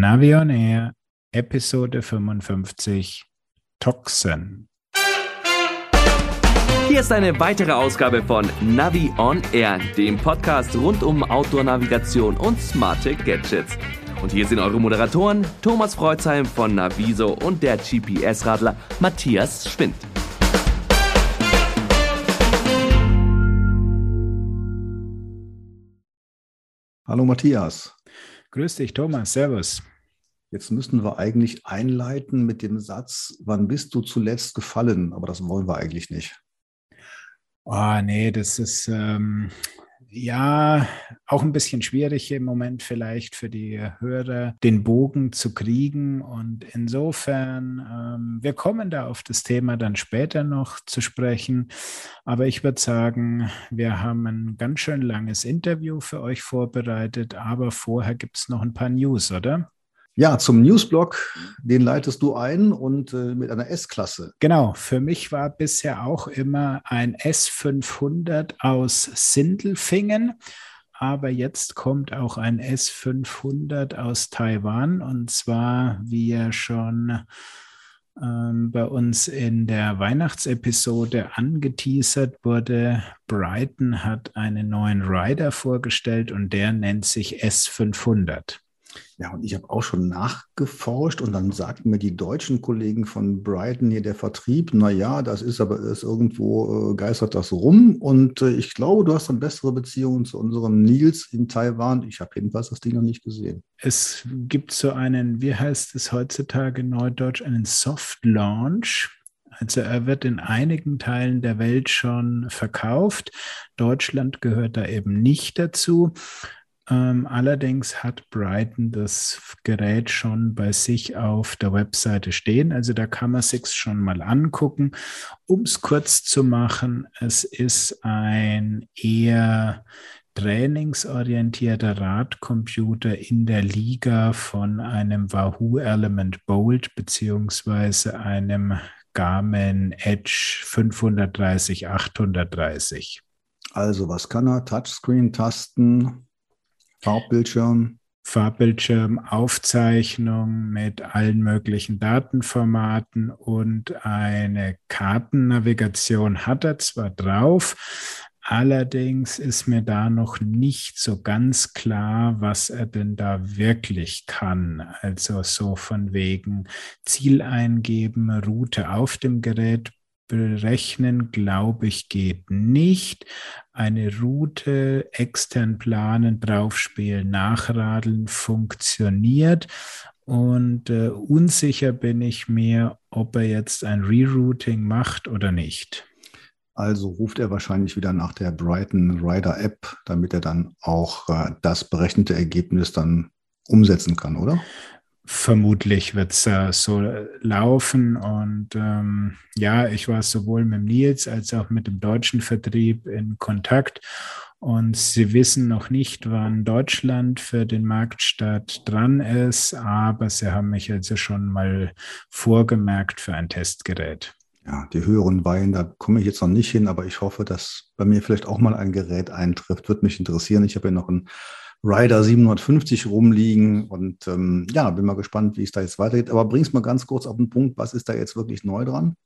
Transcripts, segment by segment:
Navion Air, Episode 55, Toxin. Hier ist eine weitere Ausgabe von Navi on Air, dem Podcast rund um Outdoor-Navigation und smarte Gadgets. Und hier sind eure Moderatoren Thomas Freuzheim von Naviso und der GPS-Radler Matthias Schwind. Hallo Matthias. Grüß dich, Thomas. Servus. Jetzt müssen wir eigentlich einleiten mit dem Satz, wann bist du zuletzt gefallen? Aber das wollen wir eigentlich nicht. Oh, nee, das ist ähm, ja auch ein bisschen schwierig im Moment vielleicht für die Hörer, den Bogen zu kriegen. Und insofern, ähm, wir kommen da auf das Thema dann später noch zu sprechen. Aber ich würde sagen, wir haben ein ganz schön langes Interview für euch vorbereitet. Aber vorher gibt es noch ein paar News, oder? Ja, zum Newsblog, den leitest du ein und äh, mit einer S-Klasse. Genau, für mich war bisher auch immer ein S500 aus Sindelfingen, aber jetzt kommt auch ein S500 aus Taiwan. Und zwar, wie ja schon ähm, bei uns in der Weihnachtsepisode angeteasert wurde, Brighton hat einen neuen Rider vorgestellt und der nennt sich S500. Ja, und ich habe auch schon nachgeforscht und dann sagten mir die deutschen Kollegen von Brighton hier der Vertrieb, na ja, das ist aber ist irgendwo äh, geistert das rum und äh, ich glaube, du hast dann bessere Beziehungen zu unserem Nils in Taiwan. Ich habe jedenfalls das Ding noch nicht gesehen. Es gibt so einen, wie heißt es heutzutage neudeutsch, einen Soft Launch. Also er wird in einigen Teilen der Welt schon verkauft. Deutschland gehört da eben nicht dazu. Ähm, allerdings hat Brighton das Gerät schon bei sich auf der Webseite stehen. Also da kann man sich schon mal angucken. Um es kurz zu machen, es ist ein eher trainingsorientierter Radcomputer in der Liga von einem Wahoo Element Bolt beziehungsweise einem Garmin Edge 530 830. Also was kann er? Touchscreen, Tasten, Farbbildschirm. Farbbildschirm, Aufzeichnung mit allen möglichen Datenformaten und eine Kartennavigation hat er zwar drauf, allerdings ist mir da noch nicht so ganz klar, was er denn da wirklich kann. Also so von wegen Ziel eingeben, Route auf dem Gerät berechnen, glaube ich, geht nicht. Eine Route extern planen, draufspielen, nachradeln funktioniert. Und äh, unsicher bin ich mir, ob er jetzt ein Rerouting macht oder nicht. Also ruft er wahrscheinlich wieder nach der Brighton Rider App, damit er dann auch äh, das berechnete Ergebnis dann umsetzen kann, oder? Vermutlich wird es äh, so laufen. Und ähm, ja, ich war sowohl mit Nils als auch mit dem deutschen Vertrieb in Kontakt. Und sie wissen noch nicht, wann Deutschland für den Marktstart dran ist, aber sie haben mich also schon mal vorgemerkt für ein Testgerät. Ja, die höheren Weihen, da komme ich jetzt noch nicht hin, aber ich hoffe, dass bei mir vielleicht auch mal ein Gerät eintrifft. Würde mich interessieren. Ich habe ja noch ein Rider 750 rumliegen. Und ähm, ja, bin mal gespannt, wie es da jetzt weitergeht. Aber bring's mal ganz kurz auf den Punkt, was ist da jetzt wirklich neu dran?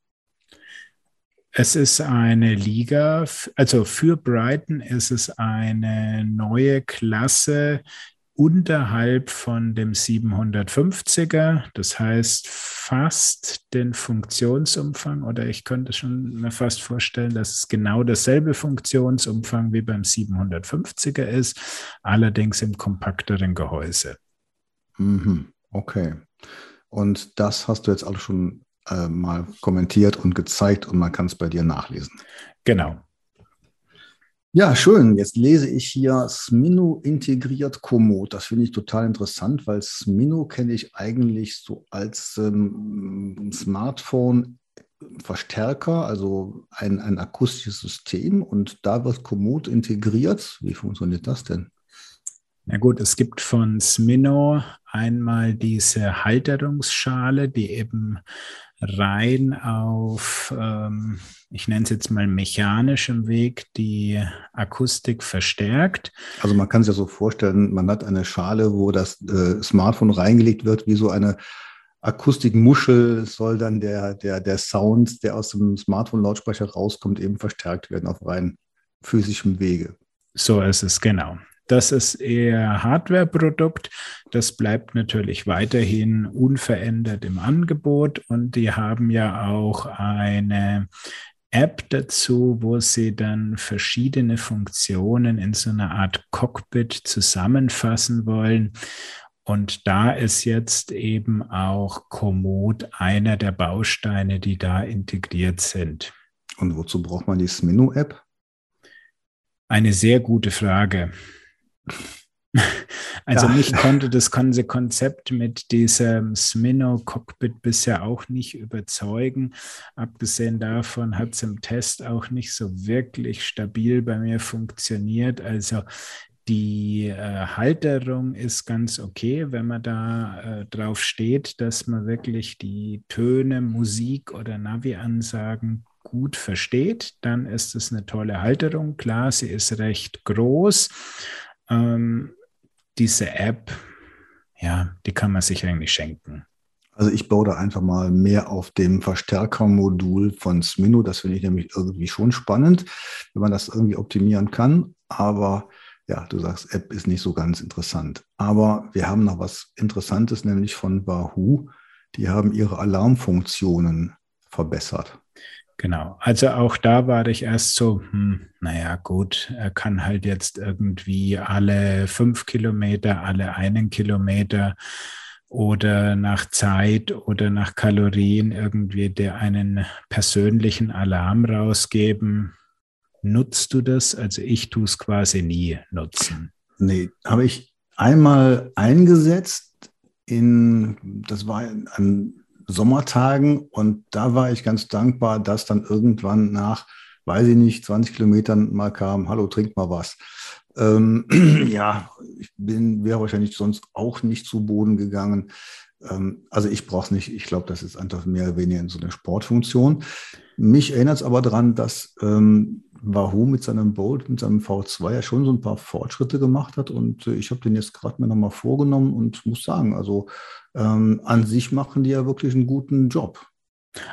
Es ist eine Liga, also für Brighton ist es eine neue Klasse, unterhalb von dem 750er, das heißt fast den Funktionsumfang oder ich könnte schon mir fast vorstellen, dass es genau dasselbe Funktionsumfang wie beim 750er ist, allerdings im kompakteren Gehäuse. Mhm. Okay. Und das hast du jetzt alles schon äh, mal kommentiert und gezeigt und man kann es bei dir nachlesen. Genau. Ja, schön. Jetzt lese ich hier Smino integriert Komoot. Das finde ich total interessant, weil Smino kenne ich eigentlich so als ähm, Smartphone Verstärker, also ein, ein akustisches System und da wird Komoot integriert. Wie funktioniert das denn? Na gut, es gibt von Smino einmal diese Halterungsschale, die eben rein auf, ähm, ich nenne es jetzt mal mechanischem Weg, die Akustik verstärkt. Also man kann sich ja so vorstellen, man hat eine Schale, wo das äh, Smartphone reingelegt wird, wie so eine Akustikmuschel soll dann der, der, der Sound, der aus dem Smartphone-Lautsprecher rauskommt, eben verstärkt werden auf rein physischem Wege. So ist es, genau. Das ist eher Hardware-Produkt. Das bleibt natürlich weiterhin unverändert im Angebot und die haben ja auch eine App dazu, wo sie dann verschiedene Funktionen in so einer Art Cockpit zusammenfassen wollen. Und da ist jetzt eben auch Komoot einer der Bausteine, die da integriert sind. Und wozu braucht man die Smino-App? Eine sehr gute Frage. Also ja. mich konnte das ganze Konzept mit diesem Smino-Cockpit bisher auch nicht überzeugen. Abgesehen davon hat es im Test auch nicht so wirklich stabil bei mir funktioniert. Also die äh, Halterung ist ganz okay, wenn man da äh, drauf steht, dass man wirklich die Töne, Musik oder Navi-Ansagen gut versteht. Dann ist es eine tolle Halterung. Klar, sie ist recht groß. Ähm, diese App, ja, die kann man sich eigentlich schenken. Also ich baue da einfach mal mehr auf dem Verstärkermodul von Smino. Das finde ich nämlich irgendwie schon spannend, wenn man das irgendwie optimieren kann. Aber ja, du sagst, App ist nicht so ganz interessant. Aber wir haben noch was Interessantes, nämlich von Wahoo. Die haben ihre Alarmfunktionen verbessert. Genau, also auch da war ich erst so, hm, naja gut, er kann halt jetzt irgendwie alle fünf Kilometer, alle einen Kilometer oder nach Zeit oder nach Kalorien irgendwie der einen persönlichen Alarm rausgeben. Nutzt du das? Also ich tue es quasi nie nutzen. Nee, habe ich einmal eingesetzt in, das war an Sommertagen und da war ich ganz dankbar, dass dann irgendwann nach, weiß ich nicht, 20 Kilometern mal kam, hallo, trink mal was. Ähm, ja, ich bin, wäre wahrscheinlich sonst auch nicht zu Boden gegangen. Ähm, also ich brauche es nicht. Ich glaube, das ist einfach mehr oder weniger in so eine Sportfunktion. Mich erinnert es aber daran, dass ähm, Wahoo mit seinem Bolt, mit seinem V2 ja schon so ein paar Fortschritte gemacht hat. Und äh, ich habe den jetzt gerade mir nochmal vorgenommen und muss sagen, also ähm, an sich machen die ja wirklich einen guten Job.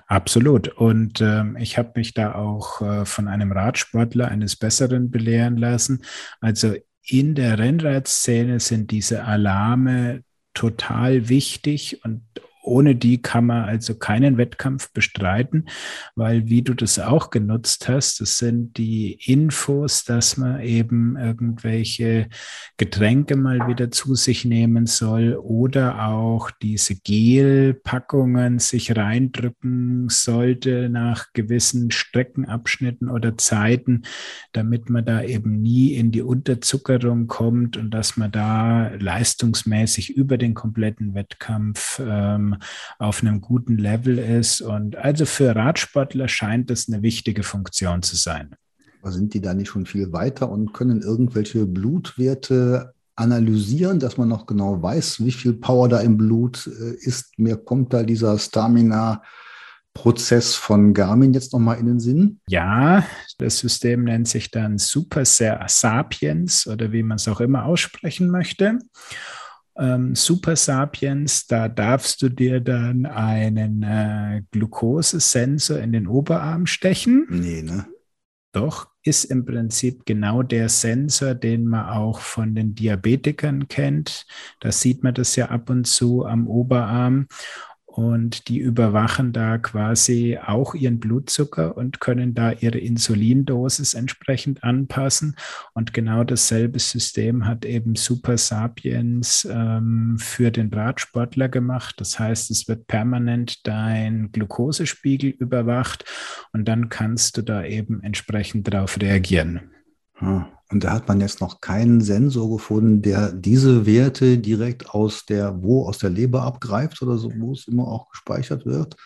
Absolut. Und ähm, ich habe mich da auch äh, von einem Radsportler eines Besseren belehren lassen. Also in der Rennradszene sind diese Alarme total wichtig und ohne die kann man also keinen Wettkampf bestreiten, weil wie du das auch genutzt hast, das sind die Infos, dass man eben irgendwelche Getränke mal wieder zu sich nehmen soll oder auch diese Gelpackungen sich reindrücken sollte nach gewissen Streckenabschnitten oder Zeiten, damit man da eben nie in die Unterzuckerung kommt und dass man da leistungsmäßig über den kompletten Wettkampf ähm, auf einem guten Level ist. Und also für Radsportler scheint das eine wichtige Funktion zu sein. Aber sind die da nicht schon viel weiter und können irgendwelche Blutwerte analysieren, dass man noch genau weiß, wie viel Power da im Blut äh, ist? Mir kommt da dieser Stamina Prozess von Garmin jetzt nochmal in den Sinn? Ja, das System nennt sich dann Super Sapiens oder wie man es auch immer aussprechen möchte ähm, Super Sapiens, da darfst du dir dann einen äh, Glukosesensor in den Oberarm stechen. Nee, ne? Doch, ist im Prinzip genau der Sensor, den man auch von den Diabetikern kennt. Da sieht man das ja ab und zu am Oberarm und die überwachen da quasi auch ihren Blutzucker und können da ihre Insulindosis entsprechend anpassen. Und genau dasselbe System hat eben Super Sapiens ähm, für den Radsportler gemacht. Das heißt, es wird permanent dein Glukosespiegel überwacht und dann kannst du da eben entsprechend darauf reagieren. Und da hat man jetzt noch keinen Sensor gefunden, der diese Werte direkt aus der, wo, aus der Leber abgreift oder so, wo es immer auch gespeichert wird.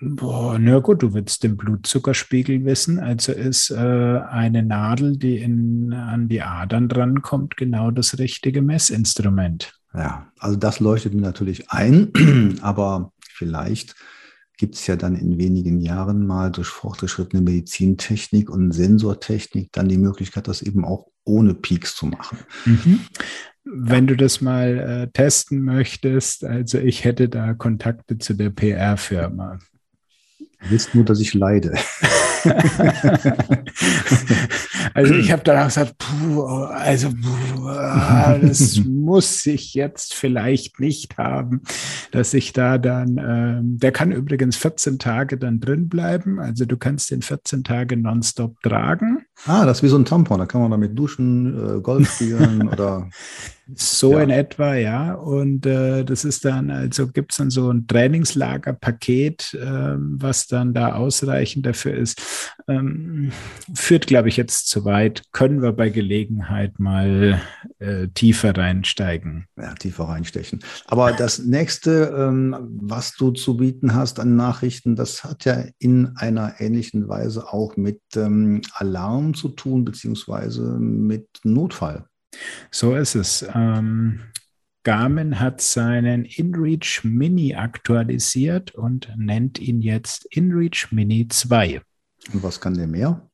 Boah, na gut, du willst den Blutzuckerspiegel wissen. Also ist äh, eine Nadel, die in, an die Adern drankommt, genau das richtige Messinstrument. Ja, also das leuchtet mir natürlich ein, aber vielleicht gibt es ja dann in wenigen Jahren mal durch fortgeschrittene Medizintechnik und Sensortechnik dann die Möglichkeit, das eben auch ohne Peaks zu machen. Mhm. Wenn du das mal äh, testen möchtest, also ich hätte da Kontakte zu der PR-Firma. Willst nur, dass ich leide? also ich habe danach gesagt, puh, also puh, das muss ich jetzt vielleicht nicht haben, dass ich da dann, äh, der kann übrigens 14 Tage dann drin bleiben, also du kannst den 14 Tage nonstop tragen. Ah, das ist wie so ein Tampon, da kann man damit duschen, äh, Golf spielen oder so ja. in etwa, ja. Und äh, das ist dann, also gibt es dann so ein Trainingslagerpaket, äh, was dann da ausreichend dafür ist. Ähm, führt, glaube ich, jetzt zu weit. Können wir bei Gelegenheit mal äh, tiefer reinsteigen. Ja, tiefer reinstechen. Aber das nächste, ähm, was du zu bieten hast an Nachrichten, das hat ja in einer ähnlichen Weise auch mit ähm, Alarm zu tun, beziehungsweise mit Notfall. So ist es. Ähm, Garmin hat seinen InReach Mini aktualisiert und nennt ihn jetzt InReach Mini 2. Und was kann der mehr?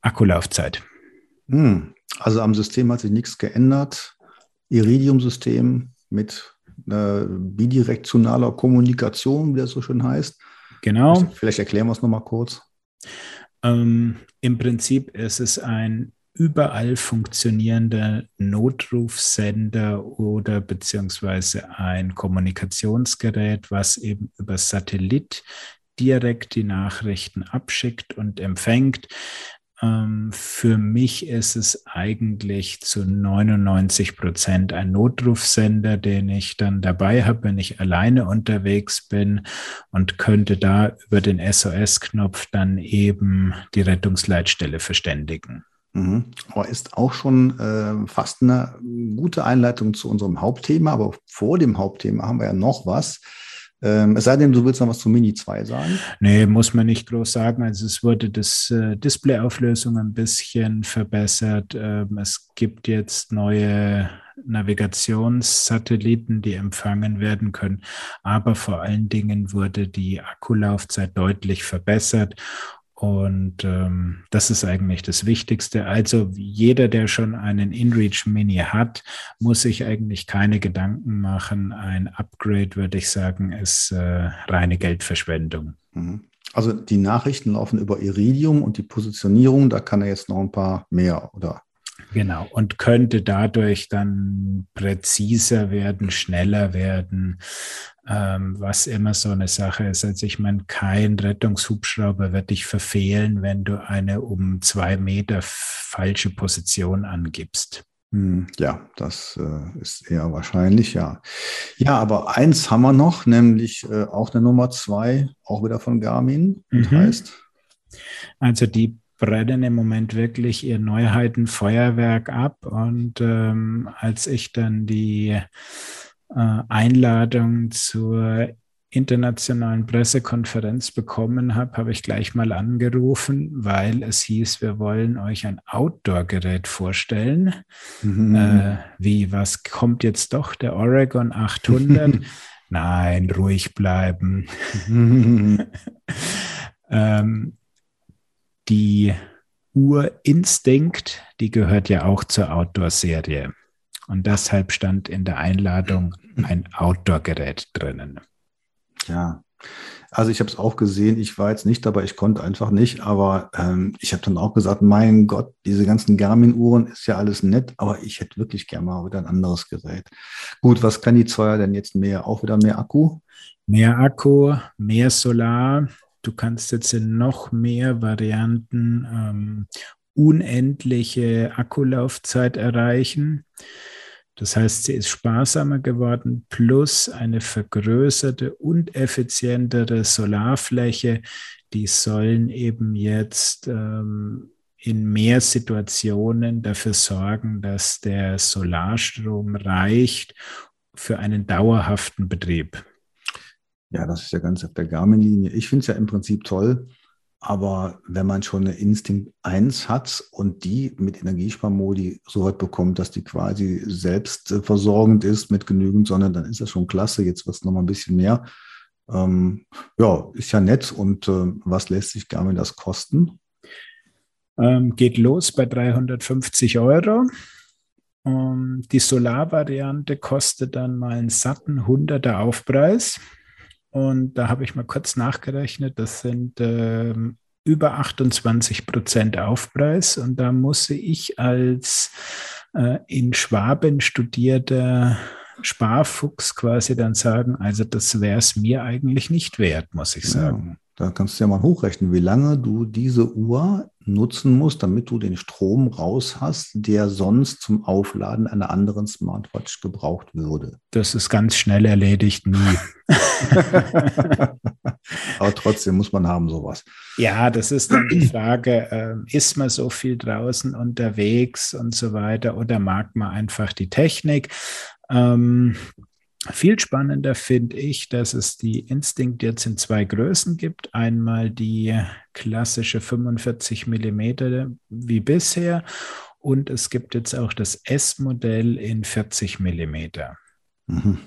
Akkulaufzeit. Hm. Also am System hat sich nichts geändert. Iridium-System mit äh, bidirektionaler Kommunikation, wie das so schön heißt. Genau. Vielleicht erklären wir es nochmal kurz. Ähm, Im Prinzip ist es ein überall funktionierender Notrufsender oder beziehungsweise ein Kommunikationsgerät, was eben über Satellit direkt die Nachrichten abschickt und empfängt. Ähm, für mich ist es eigentlich zu 99 Prozent ein Notrufsender, den ich dann dabei habe, wenn ich alleine unterwegs bin und könnte da über den SOS-Knopf dann eben die Rettungsleitstelle verständigen. Mhm. Aber ist auch schon äh, fast eine gute Einleitung zu unserem Hauptthema. Aber vor dem Hauptthema haben wir ja noch was. Ähm, es sei denn, du willst noch was zu Mini 2 sagen? Nee, muss man nicht groß sagen. Also es wurde das äh, Displayauflösung ein bisschen verbessert. Ähm, es gibt jetzt neue Navigationssatelliten, die empfangen werden können. Aber vor allen Dingen wurde die Akkulaufzeit deutlich verbessert. Und ähm, das ist eigentlich das Wichtigste. Also jeder, der schon einen InReach Mini hat, muss sich eigentlich keine Gedanken machen. Ein Upgrade, würde ich sagen, ist äh, reine Geldverschwendung. Mhm. Also die Nachrichten laufen über Iridium und die Positionierung, da kann er jetzt noch ein paar mehr, oder? Genau, und könnte dadurch dann präziser werden, schneller werden, ähm, was immer so eine Sache ist. Also ich meine, kein Rettungshubschrauber wird dich verfehlen, wenn du eine um zwei Meter falsche Position angibst. Hm, ja, das äh, ist eher wahrscheinlich, ja. Ja, aber eins haben wir noch, nämlich äh, auch eine Nummer zwei, auch wieder von Garmin. Mhm. heißt? Also die brennen im Moment wirklich ihr Neuheitenfeuerwerk ab. Und ähm, als ich dann die äh, Einladung zur internationalen Pressekonferenz bekommen habe, habe ich gleich mal angerufen, weil es hieß, wir wollen euch ein Outdoor-Gerät vorstellen. Mhm. Äh, wie, was kommt jetzt doch, der Oregon 800? Nein, ruhig bleiben. ähm, die Urinstinkt, die gehört ja auch zur Outdoor-Serie. Und deshalb stand in der Einladung ein Outdoor-Gerät drinnen. Ja, also ich habe es auch gesehen. Ich war jetzt nicht dabei, ich konnte einfach nicht. Aber ähm, ich habe dann auch gesagt, mein Gott, diese ganzen Garmin-Uhren ist ja alles nett, aber ich hätte wirklich gerne mal wieder ein anderes Gerät. Gut, was kann die Zweier denn jetzt mehr? Auch wieder mehr Akku? Mehr Akku, mehr Solar. Du kannst jetzt in noch mehr Varianten ähm, unendliche Akkulaufzeit erreichen. Das heißt, sie ist sparsamer geworden, plus eine vergrößerte und effizientere Solarfläche. Die sollen eben jetzt ähm, in mehr Situationen dafür sorgen, dass der Solarstrom reicht für einen dauerhaften Betrieb. Ja, das ist ja ganz auf der Garmin-Linie. Ich finde es ja im Prinzip toll, aber wenn man schon eine Instinct 1 hat und die mit Energiesparmodi so weit bekommt, dass die quasi selbst äh, versorgend ist mit genügend Sonne, dann ist das schon klasse. Jetzt wird es nochmal ein bisschen mehr. Ähm, ja, ist ja nett. Und äh, was lässt sich Garmin das kosten? Ähm, geht los bei 350 Euro. Um, die Solar-Variante kostet dann mal einen satten 100er Aufpreis. Und da habe ich mal kurz nachgerechnet, das sind ähm, über 28 Prozent Aufpreis. Und da musste ich als äh, in Schwaben studierter Sparfuchs quasi dann sagen, also das wäre es mir eigentlich nicht wert, muss ich sagen. Ja. Da kannst du ja mal hochrechnen, wie lange du diese Uhr nutzen musst, damit du den Strom raus hast, der sonst zum Aufladen einer anderen Smartwatch gebraucht würde. Das ist ganz schnell erledigt, nie. Aber trotzdem muss man haben sowas. Ja, das ist dann die Frage, äh, ist man so viel draußen unterwegs und so weiter oder mag man einfach die Technik? Ähm, viel spannender finde ich, dass es die Instinct jetzt in zwei Größen gibt. Einmal die klassische 45 Millimeter wie bisher und es gibt jetzt auch das S-Modell in 40 Millimeter. Mhm.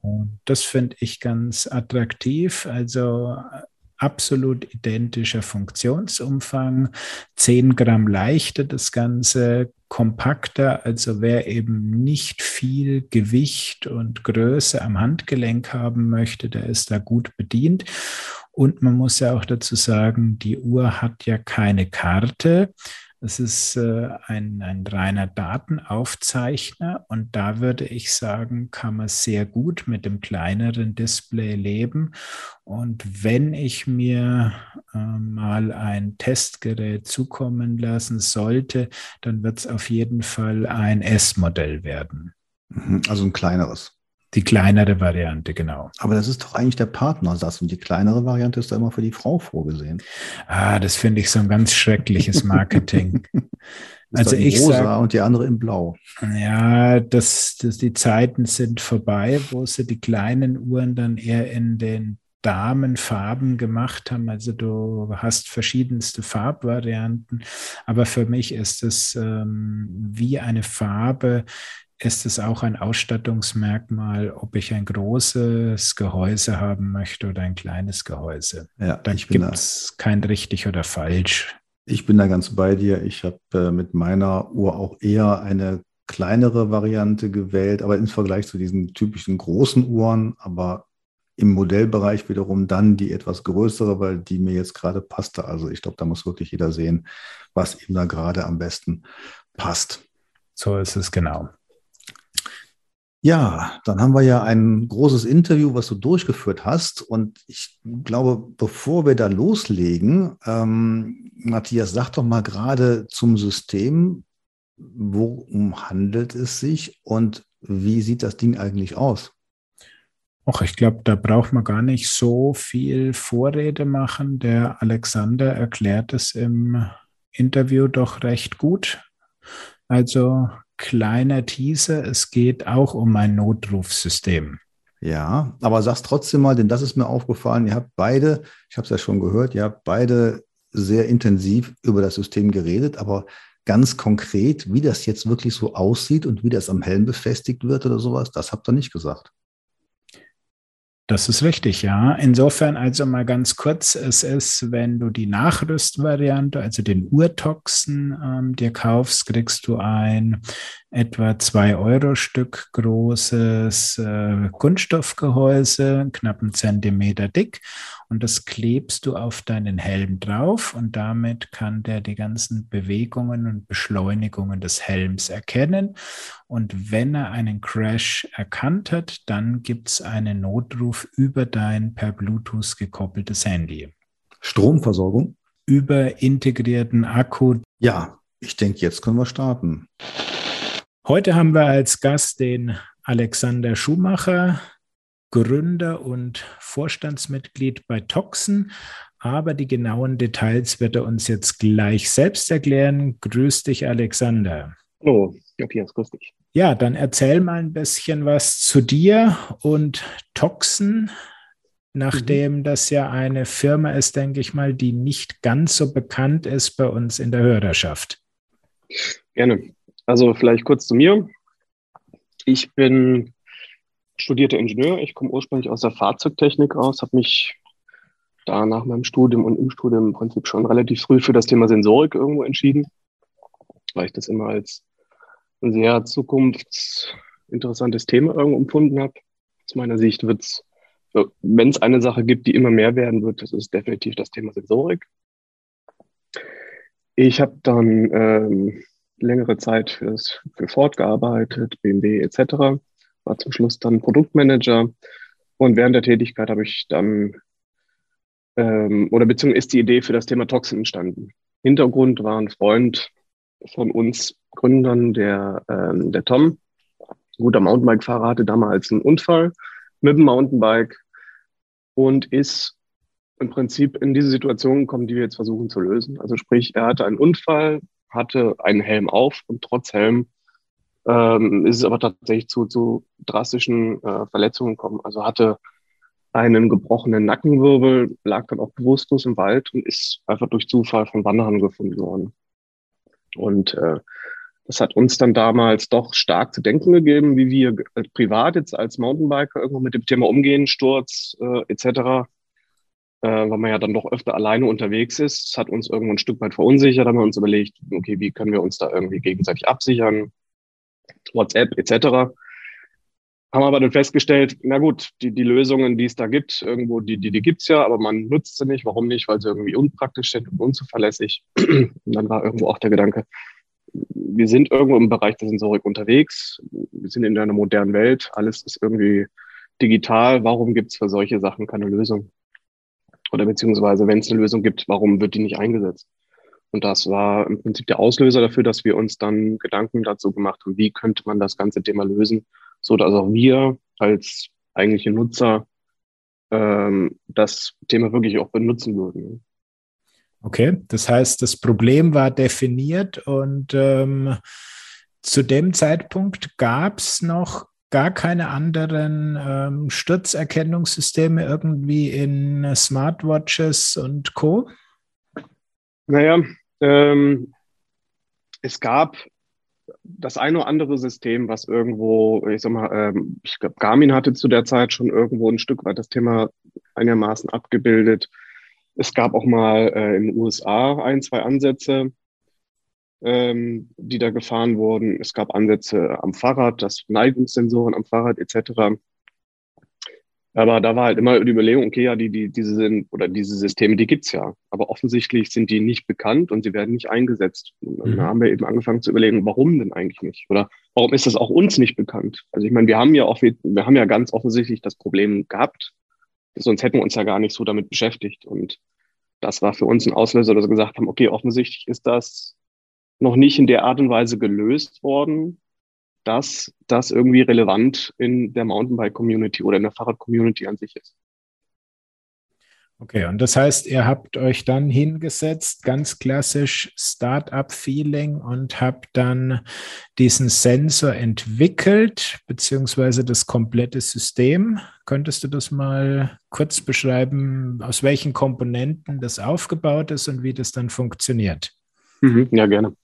Und das finde ich ganz attraktiv. Also absolut identischer Funktionsumfang, 10 Gramm leichter das Ganze, kompakter, also wer eben nicht viel Gewicht und Größe am Handgelenk haben möchte, der ist da gut bedient. Und man muss ja auch dazu sagen, die Uhr hat ja keine Karte. Es ist äh, ein, ein reiner Datenaufzeichner und da würde ich sagen, kann man sehr gut mit dem kleineren Display leben. Und wenn ich mir äh, mal ein Testgerät zukommen lassen sollte, dann wird es auf jeden Fall ein S-Modell werden. Mhm, also ein kleineres. Die kleinere Variante, genau. Aber das ist doch eigentlich der Partnersatz und die kleinere Variante ist da immer für die Frau vorgesehen. Ah, das finde ich so ein ganz schreckliches Marketing. also ich rosa sag, und die andere in blau. Ja, das, das, die Zeiten sind vorbei, wo sie die kleinen Uhren dann eher in den Damenfarben gemacht haben. Also du hast verschiedenste Farbvarianten, aber für mich ist es ähm, wie eine Farbe, ist es auch ein Ausstattungsmerkmal, ob ich ein großes Gehäuse haben möchte oder ein kleines Gehäuse. Ja, da gibt es kein richtig oder falsch. Ich bin da ganz bei dir. Ich habe äh, mit meiner Uhr auch eher eine kleinere Variante gewählt, aber im Vergleich zu diesen typischen großen Uhren, aber im Modellbereich wiederum dann die etwas größere, weil die mir jetzt gerade passte. Also ich glaube, da muss wirklich jeder sehen, was ihm da gerade am besten passt. So ist es genau. Ja, dann haben wir ja ein großes Interview, was du durchgeführt hast. Und ich glaube, bevor wir da loslegen, ähm, Matthias, sag doch mal gerade zum System, worum handelt es sich und wie sieht das Ding eigentlich aus? Ach, ich glaube, da braucht man gar nicht so viel Vorrede machen. Der Alexander erklärt es im Interview doch recht gut. Also kleiner Teaser, es geht auch um ein Notrufsystem. Ja, aber sag's trotzdem mal, denn das ist mir aufgefallen. Ihr habt beide, ich habe es ja schon gehört, ihr habt beide sehr intensiv über das System geredet, aber ganz konkret, wie das jetzt wirklich so aussieht und wie das am Helm befestigt wird oder sowas, das habt ihr nicht gesagt. Das ist richtig, ja. Insofern also mal ganz kurz, es ist, wenn du die Nachrüstvariante, also den Urtoxen ähm, dir kaufst, kriegst du ein etwa zwei Euro Stück großes äh, Kunststoffgehäuse, knapp einen Zentimeter dick und das klebst du auf deinen Helm drauf und damit kann der die ganzen Bewegungen und Beschleunigungen des Helms erkennen. Und wenn er einen Crash erkannt hat, dann gibt es einen Notruf über dein per Bluetooth gekoppeltes Handy. Stromversorgung? Über integrierten Akku. Ja, ich denke, jetzt können wir starten. Heute haben wir als Gast den Alexander Schumacher. Gründer und Vorstandsmitglied bei Toxen. Aber die genauen Details wird er uns jetzt gleich selbst erklären. Grüß dich, Alexander. Hallo, Matthias, grüß dich. Ja, dann erzähl mal ein bisschen was zu dir und Toxen, nachdem mhm. das ja eine Firma ist, denke ich mal, die nicht ganz so bekannt ist bei uns in der Hörerschaft. Gerne. Also vielleicht kurz zu mir. Ich bin studierter Ingenieur. Ich komme ursprünglich aus der Fahrzeugtechnik aus, habe mich da nach meinem Studium und im Studium im Prinzip schon relativ früh für das Thema Sensorik irgendwo entschieden, weil ich das immer als ein sehr zukunftsinteressantes Thema irgendwo empfunden habe. Aus meiner Sicht wird es, wenn es eine Sache gibt, die immer mehr werden wird, das ist definitiv das Thema Sensorik. Ich habe dann ähm, längere Zeit fürs, für Ford gearbeitet, BMW etc. War zum Schluss dann Produktmanager. Und während der Tätigkeit habe ich dann, ähm, oder beziehungsweise ist die Idee für das Thema Toxin entstanden. Hintergrund war ein Freund von uns Gründern, der, ähm, der Tom, guter Mountainbike-Fahrer, hatte damals einen Unfall mit dem Mountainbike und ist im Prinzip in diese Situation gekommen, die wir jetzt versuchen zu lösen. Also sprich, er hatte einen Unfall, hatte einen Helm auf und trotz Helm ähm, ist es aber tatsächlich zu, zu drastischen äh, Verletzungen gekommen. Also hatte einen gebrochenen Nackenwirbel, lag dann auch bewusstlos im Wald und ist einfach durch Zufall von Wanderern gefunden worden. Und äh, das hat uns dann damals doch stark zu denken gegeben, wie wir privat jetzt als Mountainbiker irgendwo mit dem Thema umgehen, Sturz äh, etc äh, weil man ja dann doch öfter alleine unterwegs ist. Das hat uns irgendwo ein Stück weit verunsichert, haben wir uns überlegt, okay, wie können wir uns da irgendwie gegenseitig absichern, WhatsApp etc. Haben aber dann festgestellt, na gut, die, die Lösungen, die es da gibt, irgendwo, die, die, die gibt's ja, aber man nutzt sie nicht. Warum nicht? Weil sie irgendwie unpraktisch sind und unzuverlässig. Und dann war irgendwo auch der Gedanke, wir sind irgendwo im Bereich der Sensorik unterwegs. Wir sind in einer modernen Welt. Alles ist irgendwie digital. Warum gibt's für solche Sachen keine Lösung? Oder beziehungsweise, wenn es eine Lösung gibt, warum wird die nicht eingesetzt? Und das war im Prinzip der Auslöser dafür, dass wir uns dann Gedanken dazu gemacht haben, wie könnte man das ganze Thema lösen, so dass auch wir als eigentliche Nutzer ähm, das Thema wirklich auch benutzen würden. Okay, das heißt, das Problem war definiert und ähm, zu dem Zeitpunkt gab es noch gar keine anderen ähm, Sturzerkennungssysteme irgendwie in Smartwatches und Co? Naja, ähm, es gab das eine oder andere System, was irgendwo, ich sag mal, ähm, ich glaube, Garmin hatte zu der Zeit schon irgendwo ein Stück weit das Thema einigermaßen abgebildet. Es gab auch mal äh, in den USA ein, zwei Ansätze ähm, die da gefahren wurden. Es gab Ansätze am Fahrrad, das Neigungssensoren am Fahrrad etc. Aber da war halt immer die Überlegung, okay, ja, die, die, diese sind, oder diese Systeme, die gibt's ja. Aber offensichtlich sind die nicht bekannt und sie werden nicht eingesetzt. Und dann mhm. haben wir eben angefangen zu überlegen, warum denn eigentlich nicht? Oder warum ist das auch uns nicht bekannt? Also ich meine, wir haben ja auch, wir haben ja ganz offensichtlich das Problem gehabt. Sonst hätten wir uns ja gar nicht so damit beschäftigt. Und das war für uns ein Auslöser, dass wir gesagt haben, okay, offensichtlich ist das noch nicht in der Art und Weise gelöst worden, dass das irgendwie relevant in der Mountainbike-Community oder in der Fahrrad-Community an sich ist. Okay, und das heißt, ihr habt euch dann hingesetzt, ganz klassisch Startup-Feeling und habt dann diesen Sensor entwickelt, beziehungsweise das komplette System. Könntest du das mal kurz beschreiben, aus welchen Komponenten das aufgebaut ist und wie das dann funktioniert? Mhm, ja, gerne.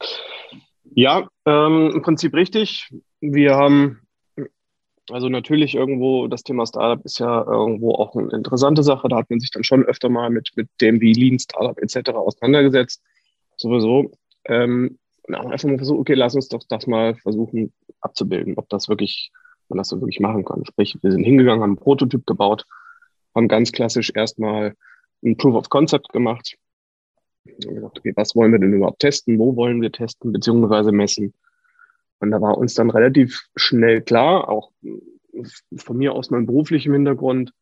Ja, ähm, im Prinzip richtig. Wir haben also natürlich irgendwo, das Thema Startup ist ja irgendwo auch eine interessante Sache. Da hat man sich dann schon öfter mal mit, mit dem wie Lean Startup etc. auseinandergesetzt. Sowieso. Ähm, auch einfach mal versucht, okay, lass uns doch das mal versuchen abzubilden, ob das wirklich, man das so wirklich machen kann. Sprich, wir sind hingegangen, haben einen Prototyp gebaut, haben ganz klassisch erstmal ein Proof of Concept gemacht, und gesagt, okay, was wollen wir denn überhaupt testen? Wo wollen wir testen beziehungsweise messen? Und da war uns dann relativ schnell klar, auch von mir aus meinem beruflichen Hintergrund,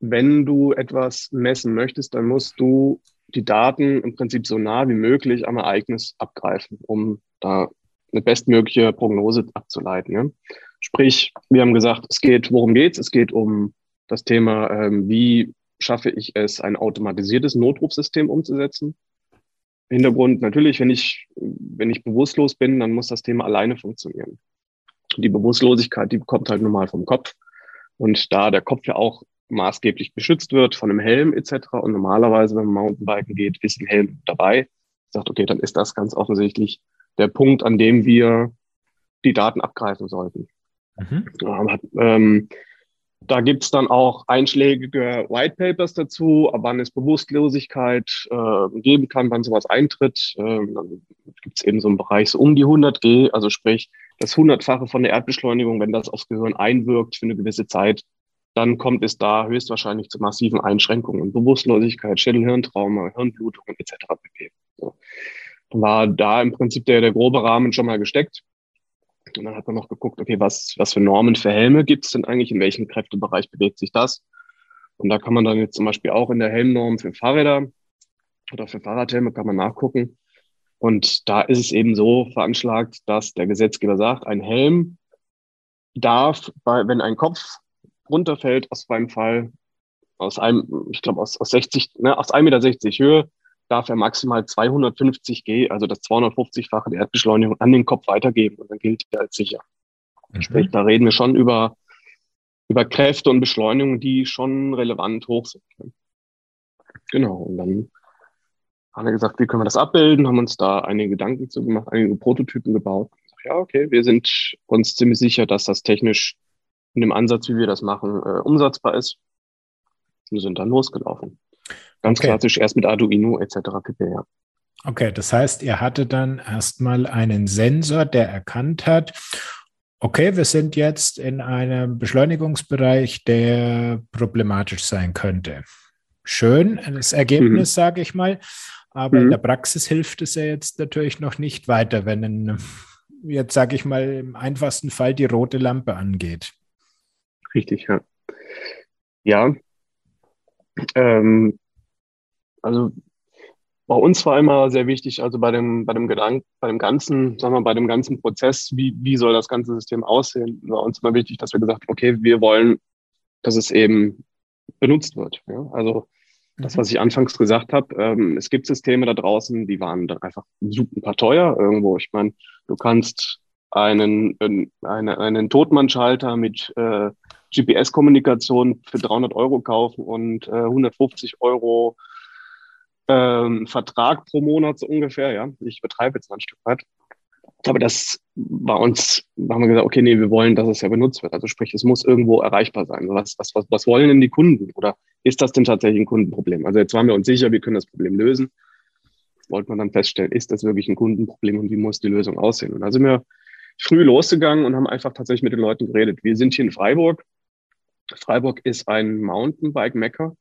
wenn du etwas messen möchtest, dann musst du die Daten im Prinzip so nah wie möglich am Ereignis abgreifen, um da eine bestmögliche Prognose abzuleiten. Ja? Sprich, wir haben gesagt, es geht, worum geht's? Es geht um das Thema, ähm, wie schaffe ich es, ein automatisiertes Notrufsystem umzusetzen. Hintergrund natürlich, wenn ich, wenn ich bewusstlos bin, dann muss das Thema alleine funktionieren. Die Bewusstlosigkeit, die kommt halt normal vom Kopf. Und da der Kopf ja auch maßgeblich beschützt wird von einem Helm etc. Und normalerweise, wenn man Mountainbiken geht, ist ein Helm dabei. Sagt, okay, dann ist das ganz offensichtlich der Punkt, an dem wir die Daten abgreifen sollten. Mhm. Ähm, da gibt's dann auch einschlägige White Papers dazu, wann es Bewusstlosigkeit äh, geben kann, wann sowas eintritt. Ähm, dann gibt's eben so einen Bereich so um die 100 G, also sprich das Hundertfache von der Erdbeschleunigung, wenn das aufs Gehirn einwirkt für eine gewisse Zeit, dann kommt es da höchstwahrscheinlich zu massiven Einschränkungen, Bewusstlosigkeit, Schädelhirntrauma, Hirnblutungen etc. pp. So. War da im Prinzip der, der grobe Rahmen schon mal gesteckt. Und dann hat man noch geguckt, okay, was, was für Normen für Helme gibt es denn eigentlich, in welchem Kräftebereich bewegt sich das? Und da kann man dann jetzt zum Beispiel auch in der Helmnorm für Fahrräder oder für Fahrradhelme kann man nachgucken. Und da ist es eben so veranschlagt, dass der Gesetzgeber sagt, ein Helm darf, bei, wenn ein Kopf runterfällt aus freiem Fall, aus einem, ich glaube aus, aus 60, ne, aus 1,60 Meter Höhe, darf er maximal 250 G, also das 250-fache der Erdbeschleunigung, an den Kopf weitergeben und dann gilt er als sicher. Mhm. Sprich, da reden wir schon über, über Kräfte und Beschleunigungen, die schon relevant hoch sind. Genau, und dann haben wir gesagt, wie können wir das abbilden, haben uns da einige Gedanken zu gemacht, einige Prototypen gebaut. Ja, okay, wir sind uns ziemlich sicher, dass das technisch in dem Ansatz, wie wir das machen, äh, umsetzbar ist. Wir sind dann losgelaufen. Ganz okay. klassisch erst mit Arduino etc. pp. Ja. Okay, das heißt, ihr hattet dann erstmal einen Sensor, der erkannt hat, okay, wir sind jetzt in einem Beschleunigungsbereich, der problematisch sein könnte. Schön, das Ergebnis, mhm. sage ich mal. Aber mhm. in der Praxis hilft es ja jetzt natürlich noch nicht weiter, wenn ein, jetzt sage ich mal, im einfachsten Fall die rote Lampe angeht. Richtig, ja. Ja. Ähm, also bei uns war immer sehr wichtig, also bei dem, bei dem Gedanken, bei dem ganzen, sagen wir, bei dem ganzen Prozess, wie, wie soll das ganze System aussehen, war uns immer wichtig, dass wir gesagt haben, okay, wir wollen, dass es eben benutzt wird. Ja? Also das, mhm. was ich anfangs gesagt habe, ähm, es gibt Systeme da draußen, die waren dann einfach super teuer irgendwo. Ich meine, du kannst einen, einen, einen Totmannschalter mit äh, GPS-Kommunikation für 300 Euro kaufen und äh, 150 Euro ähm, Vertrag pro Monat so ungefähr. Ja, ich betreibe jetzt ein Stück weit. Aber das war uns, haben wir gesagt, okay, nee, wir wollen, dass es ja benutzt wird. Also sprich, es muss irgendwo erreichbar sein. Was, was, was, was wollen denn die Kunden? Oder ist das denn tatsächlich ein Kundenproblem? Also jetzt waren wir uns sicher, wir können das Problem lösen. Wollte man dann feststellen, ist das wirklich ein Kundenproblem und wie muss die Lösung aussehen? Und da sind wir früh losgegangen und haben einfach tatsächlich mit den Leuten geredet. Wir sind hier in Freiburg. Freiburg ist ein Mountainbike-Mecker.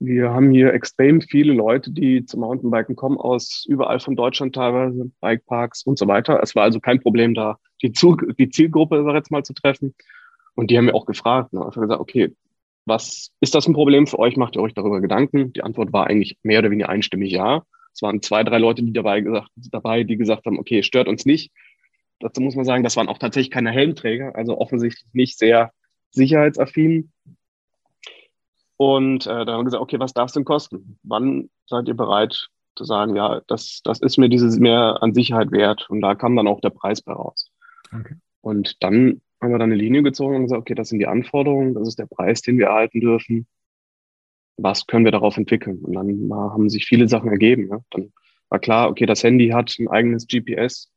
Wir haben hier extrem viele Leute, die zum Mountainbiken kommen, aus überall von Deutschland teilweise, Bikeparks und so weiter. Es war also kein Problem, da die, die Zielgruppe sag jetzt mal zu treffen. Und die haben mir auch gefragt, ne? einfach gesagt, okay, was ist das ein Problem für euch? Macht ihr euch darüber Gedanken? Die Antwort war eigentlich mehr oder weniger einstimmig ja. Es waren zwei, drei Leute, die dabei gesagt, dabei, die gesagt haben, okay, stört uns nicht. Dazu muss man sagen, das waren auch tatsächlich keine Helmträger, also offensichtlich nicht sehr sicherheitsaffin. Und äh, da haben wir gesagt, okay, was darf es denn kosten? Wann seid ihr bereit zu sagen, ja, das, das ist mir dieses mehr an Sicherheit wert? Und da kam dann auch der Preis bei raus. Okay. Und dann haben wir dann eine Linie gezogen und gesagt, okay, das sind die Anforderungen, das ist der Preis, den wir erhalten dürfen. Was können wir darauf entwickeln? Und dann haben sich viele Sachen ergeben. Ja? Dann war klar, okay, das Handy hat ein eigenes GPS,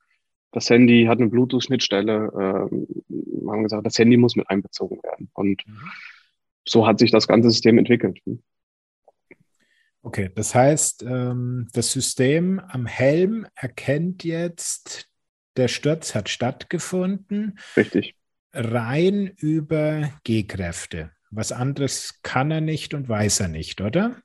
das Handy hat eine Bluetooth-Schnittstelle. Ähm, wir haben gesagt, das Handy muss mit einbezogen werden. Und mhm. so hat sich das ganze System entwickelt. Okay, das heißt, ähm, das System am Helm erkennt jetzt, der Sturz hat stattgefunden. Richtig. Rein über G-Kräfte. Was anderes kann er nicht und weiß er nicht, oder?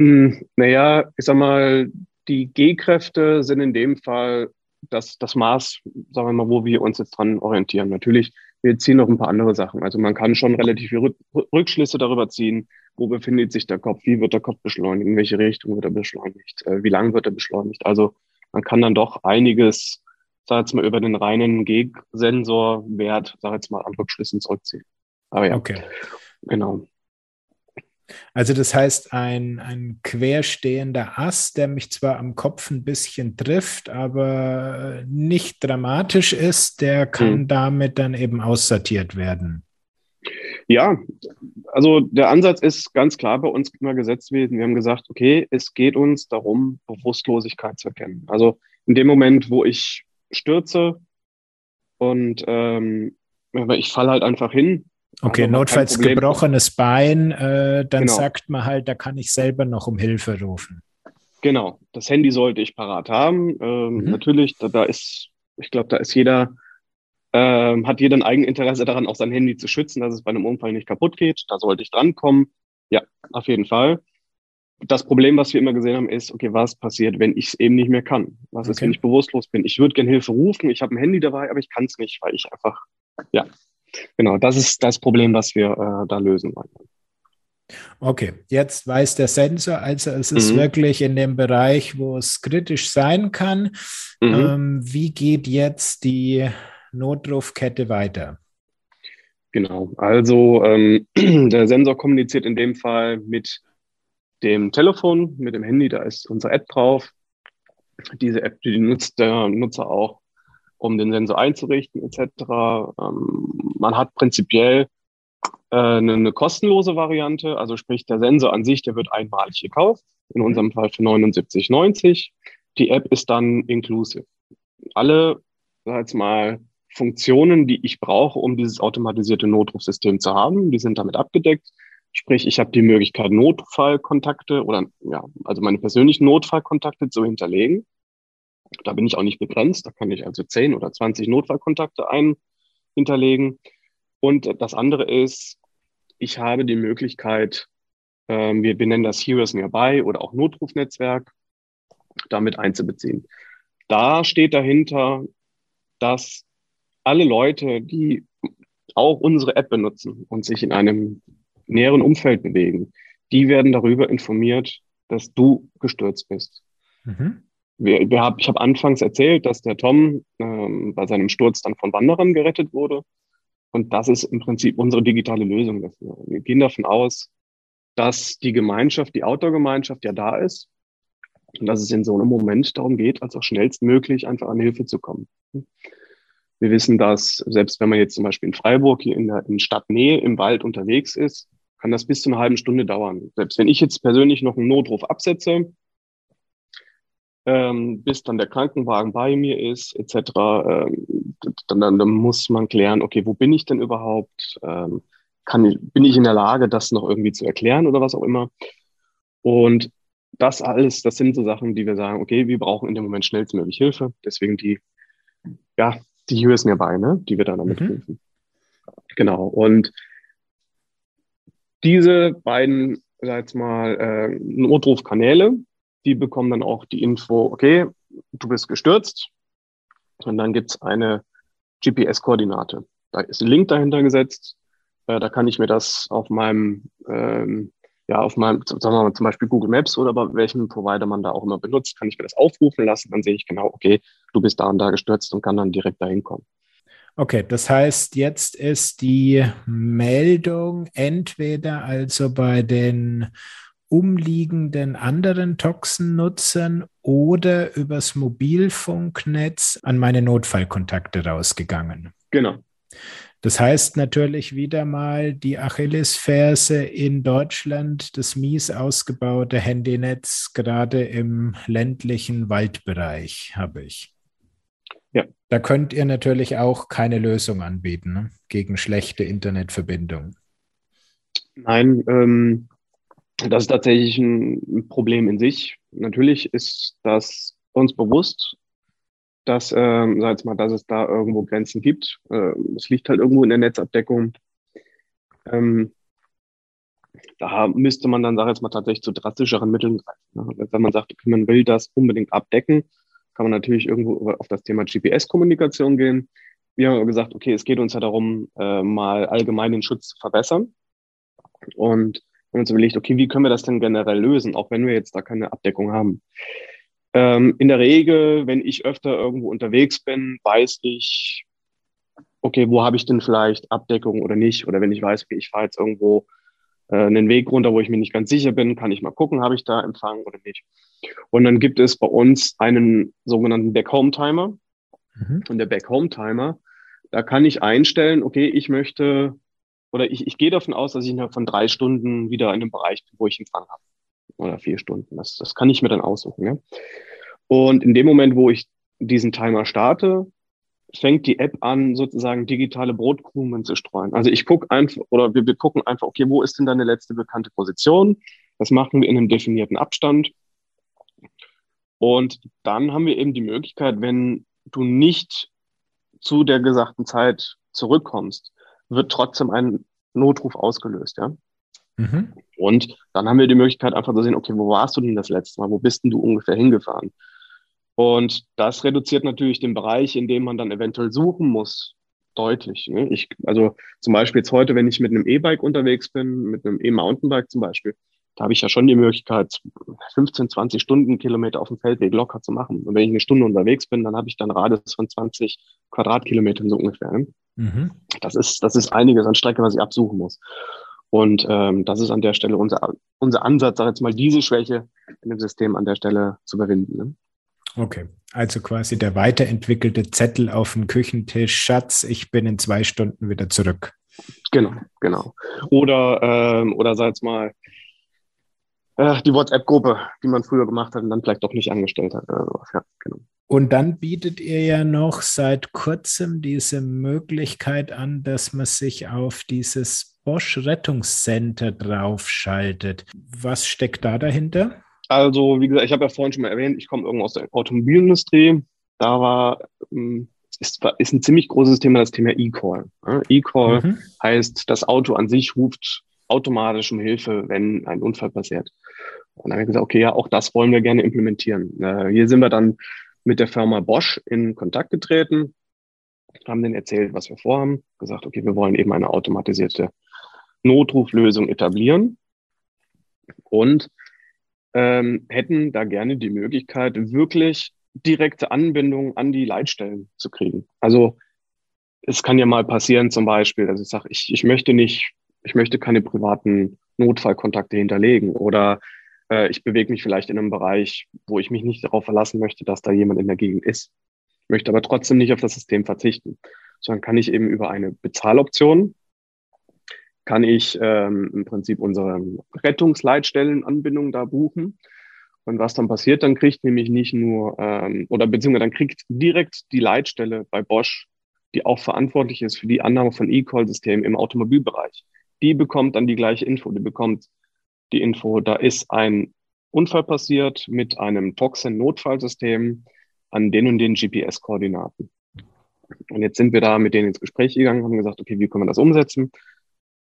Hm, naja, ich sag mal, die G-Kräfte sind in dem Fall das, das Maß, sagen wir mal, wo wir uns jetzt dran orientieren. Natürlich, wir ziehen noch ein paar andere Sachen. Also man kann schon relativ viele Rückschlüsse darüber ziehen, wo befindet sich der Kopf, wie wird der Kopf beschleunigt, in welche Richtung wird er beschleunigt, äh, wie lang wird er beschleunigt. Also man kann dann doch einiges, sag jetzt mal, über den reinen G-Sensorwert, sag jetzt mal, an Rückschlüssen zurückziehen. Aber ja, okay. genau. Also das heißt, ein, ein querstehender Ast, der mich zwar am Kopf ein bisschen trifft, aber nicht dramatisch ist, der kann mhm. damit dann eben aussortiert werden. Ja, also der Ansatz ist ganz klar bei uns immer gesetzt gewesen. Wir haben gesagt, okay, es geht uns darum, Bewusstlosigkeit zu erkennen. Also in dem Moment, wo ich stürze und ähm, ich falle halt einfach hin, Okay, also notfalls gebrochenes Bein, äh, dann genau. sagt man halt, da kann ich selber noch um Hilfe rufen. Genau, das Handy sollte ich parat haben. Ähm, mhm. Natürlich, da, da, ist, ich glaube, da ist jeder, ähm, hat jeder ein Eigeninteresse daran, auch sein Handy zu schützen, dass es bei einem Unfall nicht kaputt geht. Da sollte ich drankommen. Ja, auf jeden Fall. Das Problem, was wir immer gesehen haben, ist, okay, was passiert, wenn ich es eben nicht mehr kann? Was okay. ist, wenn ich bewusstlos bin? Ich würde gerne Hilfe rufen, ich habe ein Handy dabei, aber ich kann es nicht, weil ich einfach, ja, Genau, das ist das Problem, was wir äh, da lösen wollen. Okay, jetzt weiß der Sensor, also es ist mhm. wirklich in dem Bereich, wo es kritisch sein kann. Mhm. Ähm, wie geht jetzt die Notrufkette weiter? Genau, also ähm, der Sensor kommuniziert in dem Fall mit dem Telefon, mit dem Handy, da ist unsere App drauf. Diese App, die nutzt der Nutzer auch um den Sensor einzurichten etc. Ähm, man hat prinzipiell äh, eine, eine, kostenlose Variante, also sprich der Sensor an sich, der wird einmalig gekauft, in mhm. unserem Fall für 79,90. Die App ist dann inclusive. Alle, sag jetzt mal, Funktionen, die ich brauche, um dieses automatisierte Notrufsystem zu haben, die sind damit abgedeckt. Sprich, ich habe die Möglichkeit, Notfallkontakte oder ja, also meine persönlichen Notfallkontakte zu hinterlegen. Da bin ich auch nicht begrenzt. Da kann ich also 10 oder 20 Notfallkontakte ein hinterlegen. Und das andere ist, ich habe die Möglichkeit, ähm, wir benennen das Heroes Nearby oder auch Notrufnetzwerk, damit einzubeziehen. Da steht dahinter, dass alle Leute, die auch unsere App benutzen und sich in einem näheren Umfeld bewegen, die werden darüber informiert, dass du gestürzt bist. Mhm wir, wir hab, ich habe anfangs erzählt, dass der Tom ähm, bei seinem Sturz dann von Wanderern gerettet wurde. Und das ist im Prinzip unsere digitale Lösung dafür. Wir gehen davon aus, dass die Gemeinschaft, die Outdoor-Gemeinschaft ja da ist und dass es in so einem Moment darum geht, als auch schnellstmöglich einfach an Hilfe zu kommen. Wir wissen, dass selbst wenn man jetzt zum Beispiel in Freiburg hier in der in Stadtnähe im Wald unterwegs ist, kann das bis zu einer halben Stunde dauern. Selbst wenn ich jetzt persönlich noch einen Notruf absetze, ähm, bis dann der Krankenwagen bei mir ist, etc. Ähm, dann, dann, dann, muss man klären, okay, wo bin ich denn überhaupt? Ähm, kann ich, bin ich in der Lage, das noch irgendwie zu erklären oder was auch immer? Und das alles, das sind so Sachen, die wir sagen, okay, wir brauchen in dem Moment schnellstmöglich Hilfe. Deswegen die, ja, die mir bei, ne, die wir dann damit mhm. helfen. Genau. Und diese beiden, sag jetzt mal, äh, Notrufkanäle, die bekommen dann auch die Info, okay, du bist gestürzt. Und dann gibt's eine GPS-Koordinate. Da ist ein Link dahinter gesetzt. Äh, da kann ich mir das auf meinem, ähm, ja, auf meinem, sagen wir mal zum Beispiel Google Maps oder bei welchem Provider man da auch immer benutzt, kann ich mir das aufrufen lassen. Dann sehe ich genau, okay, du bist da und da gestürzt und kann dann direkt dahin kommen. Okay, das heißt, jetzt ist die Meldung entweder also bei den umliegenden anderen Toxennutzern oder übers Mobilfunknetz an meine Notfallkontakte rausgegangen. Genau. Das heißt natürlich wieder mal die Achillesferse in Deutschland, das mies ausgebaute Handynetz, gerade im ländlichen Waldbereich habe ich. Ja. Da könnt ihr natürlich auch keine Lösung anbieten ne? gegen schlechte Internetverbindungen. Nein, ähm, das ist tatsächlich ein Problem in sich. Natürlich ist das uns bewusst, dass, ähm, sag jetzt mal, dass es da irgendwo Grenzen gibt. Äh, es liegt halt irgendwo in der Netzabdeckung. Ähm, da müsste man dann, sag jetzt mal, tatsächlich zu drastischeren Mitteln greifen. Ne? Wenn man sagt, man will das unbedingt abdecken, kann man natürlich irgendwo auf das Thema GPS-Kommunikation gehen. Wir haben gesagt, okay, es geht uns ja darum, äh, mal allgemein den Schutz zu verbessern. Und haben uns überlegt, okay, wie können wir das denn generell lösen, auch wenn wir jetzt da keine Abdeckung haben. Ähm, in der Regel, wenn ich öfter irgendwo unterwegs bin, weiß ich, okay, wo habe ich denn vielleicht Abdeckung oder nicht? Oder wenn ich weiß, okay, ich fahre jetzt irgendwo äh, einen Weg runter, wo ich mir nicht ganz sicher bin, kann ich mal gucken, habe ich da Empfang oder nicht. Und dann gibt es bei uns einen sogenannten Back-Home-Timer. Mhm. Und der Back-Home-Timer, da kann ich einstellen, okay, ich möchte oder ich, ich gehe davon aus, dass ich innerhalb von drei Stunden wieder in einem Bereich bin, wo ich Empfang habe. Oder vier Stunden. Das, das kann ich mir dann aussuchen. Ja? Und in dem Moment, wo ich diesen Timer starte, fängt die App an, sozusagen digitale Brotkrumen zu streuen. Also ich gucke einfach, oder wir, wir gucken einfach, okay, wo ist denn deine letzte bekannte Position? Das machen wir in einem definierten Abstand. Und dann haben wir eben die Möglichkeit, wenn du nicht zu der gesagten Zeit zurückkommst, wird trotzdem ein Notruf ausgelöst, ja. Mhm. Und dann haben wir die Möglichkeit, einfach zu sehen, okay, wo warst du denn das letzte Mal? Wo bist denn du ungefähr hingefahren? Und das reduziert natürlich den Bereich, in dem man dann eventuell suchen muss, deutlich. Ne? Ich, also zum Beispiel jetzt heute, wenn ich mit einem E-Bike unterwegs bin, mit einem E-Mountainbike zum Beispiel, da habe ich ja schon die Möglichkeit, 15, 20 Stundenkilometer auf dem Feldweg locker zu machen. Und wenn ich eine Stunde unterwegs bin, dann habe ich dann Radius von 20 Quadratkilometern so ungefähr. Ne? Mhm. Das, ist, das ist einiges an Strecke, was ich absuchen muss. Und ähm, das ist an der Stelle unser, unser Ansatz, sag jetzt mal, diese Schwäche in dem System an der Stelle zu überwinden. Ne? Okay, also quasi der weiterentwickelte Zettel auf dem Küchentisch, Schatz, ich bin in zwei Stunden wieder zurück. Genau, genau. Oder, ähm, oder sag jetzt mal, äh, die WhatsApp-Gruppe, die man früher gemacht hat und dann vielleicht doch nicht angestellt hat. Oder sowas. Ja, genau. Und dann bietet ihr ja noch seit kurzem diese Möglichkeit an, dass man sich auf dieses Bosch Rettungscenter draufschaltet. Was steckt da dahinter? Also, wie gesagt, ich habe ja vorhin schon mal erwähnt, ich komme irgendwo aus der Automobilindustrie. Da war, ähm, ist, ist ein ziemlich großes Thema das Thema E-Call. E-Call mhm. heißt, das Auto an sich ruft automatisch um Hilfe, wenn ein Unfall passiert. Und dann haben wir gesagt, okay, ja, auch das wollen wir gerne implementieren. Äh, hier sind wir dann mit der Firma Bosch in Kontakt getreten, haben denen erzählt, was wir vorhaben, gesagt, okay, wir wollen eben eine automatisierte Notruflösung etablieren und ähm, hätten da gerne die Möglichkeit, wirklich direkte Anbindung an die Leitstellen zu kriegen. Also es kann ja mal passieren, zum Beispiel, dass ich sage, ich, ich möchte nicht ich möchte keine privaten Notfallkontakte hinterlegen oder äh, ich bewege mich vielleicht in einem Bereich, wo ich mich nicht darauf verlassen möchte, dass da jemand in der Gegend ist. Ich möchte aber trotzdem nicht auf das System verzichten, sondern kann ich eben über eine Bezahloption kann ich ähm, im Prinzip unsere Rettungsleitstellenanbindung da buchen. Und was dann passiert, dann kriegt nämlich nicht nur, ähm, oder beziehungsweise dann kriegt direkt die Leitstelle bei Bosch, die auch verantwortlich ist für die Annahme von E-Call-Systemen im Automobilbereich, die bekommt dann die gleiche Info. Die bekommt die Info, da ist ein Unfall passiert mit einem Toxin-Notfallsystem an den und den GPS-Koordinaten. Und jetzt sind wir da mit denen ins Gespräch gegangen, haben gesagt, okay, wie können wir das umsetzen?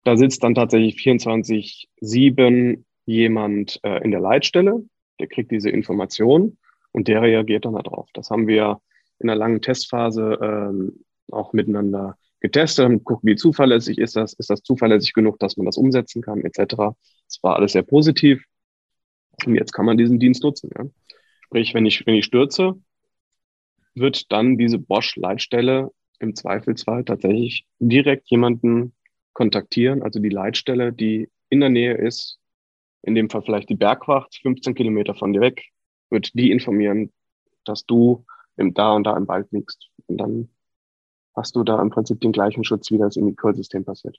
Da sitzt dann tatsächlich 24-7 jemand äh, in der Leitstelle, der kriegt diese Information und der reagiert dann darauf. Das haben wir in einer langen Testphase ähm, auch miteinander getestet, haben geguckt, wie zuverlässig ist das, ist das zuverlässig genug, dass man das umsetzen kann, etc. Es war alles sehr positiv. Und jetzt kann man diesen Dienst nutzen. Ja. Sprich, wenn ich, wenn ich stürze, wird dann diese Bosch-Leitstelle im Zweifelsfall tatsächlich direkt jemanden kontaktieren, also die Leitstelle, die in der Nähe ist, in dem Fall vielleicht die Bergwacht, 15 Kilometer von dir weg, wird die informieren, dass du im, da und da im Wald liegst. Und dann hast du da im Prinzip den gleichen Schutz, wie das im E-Call-System passiert.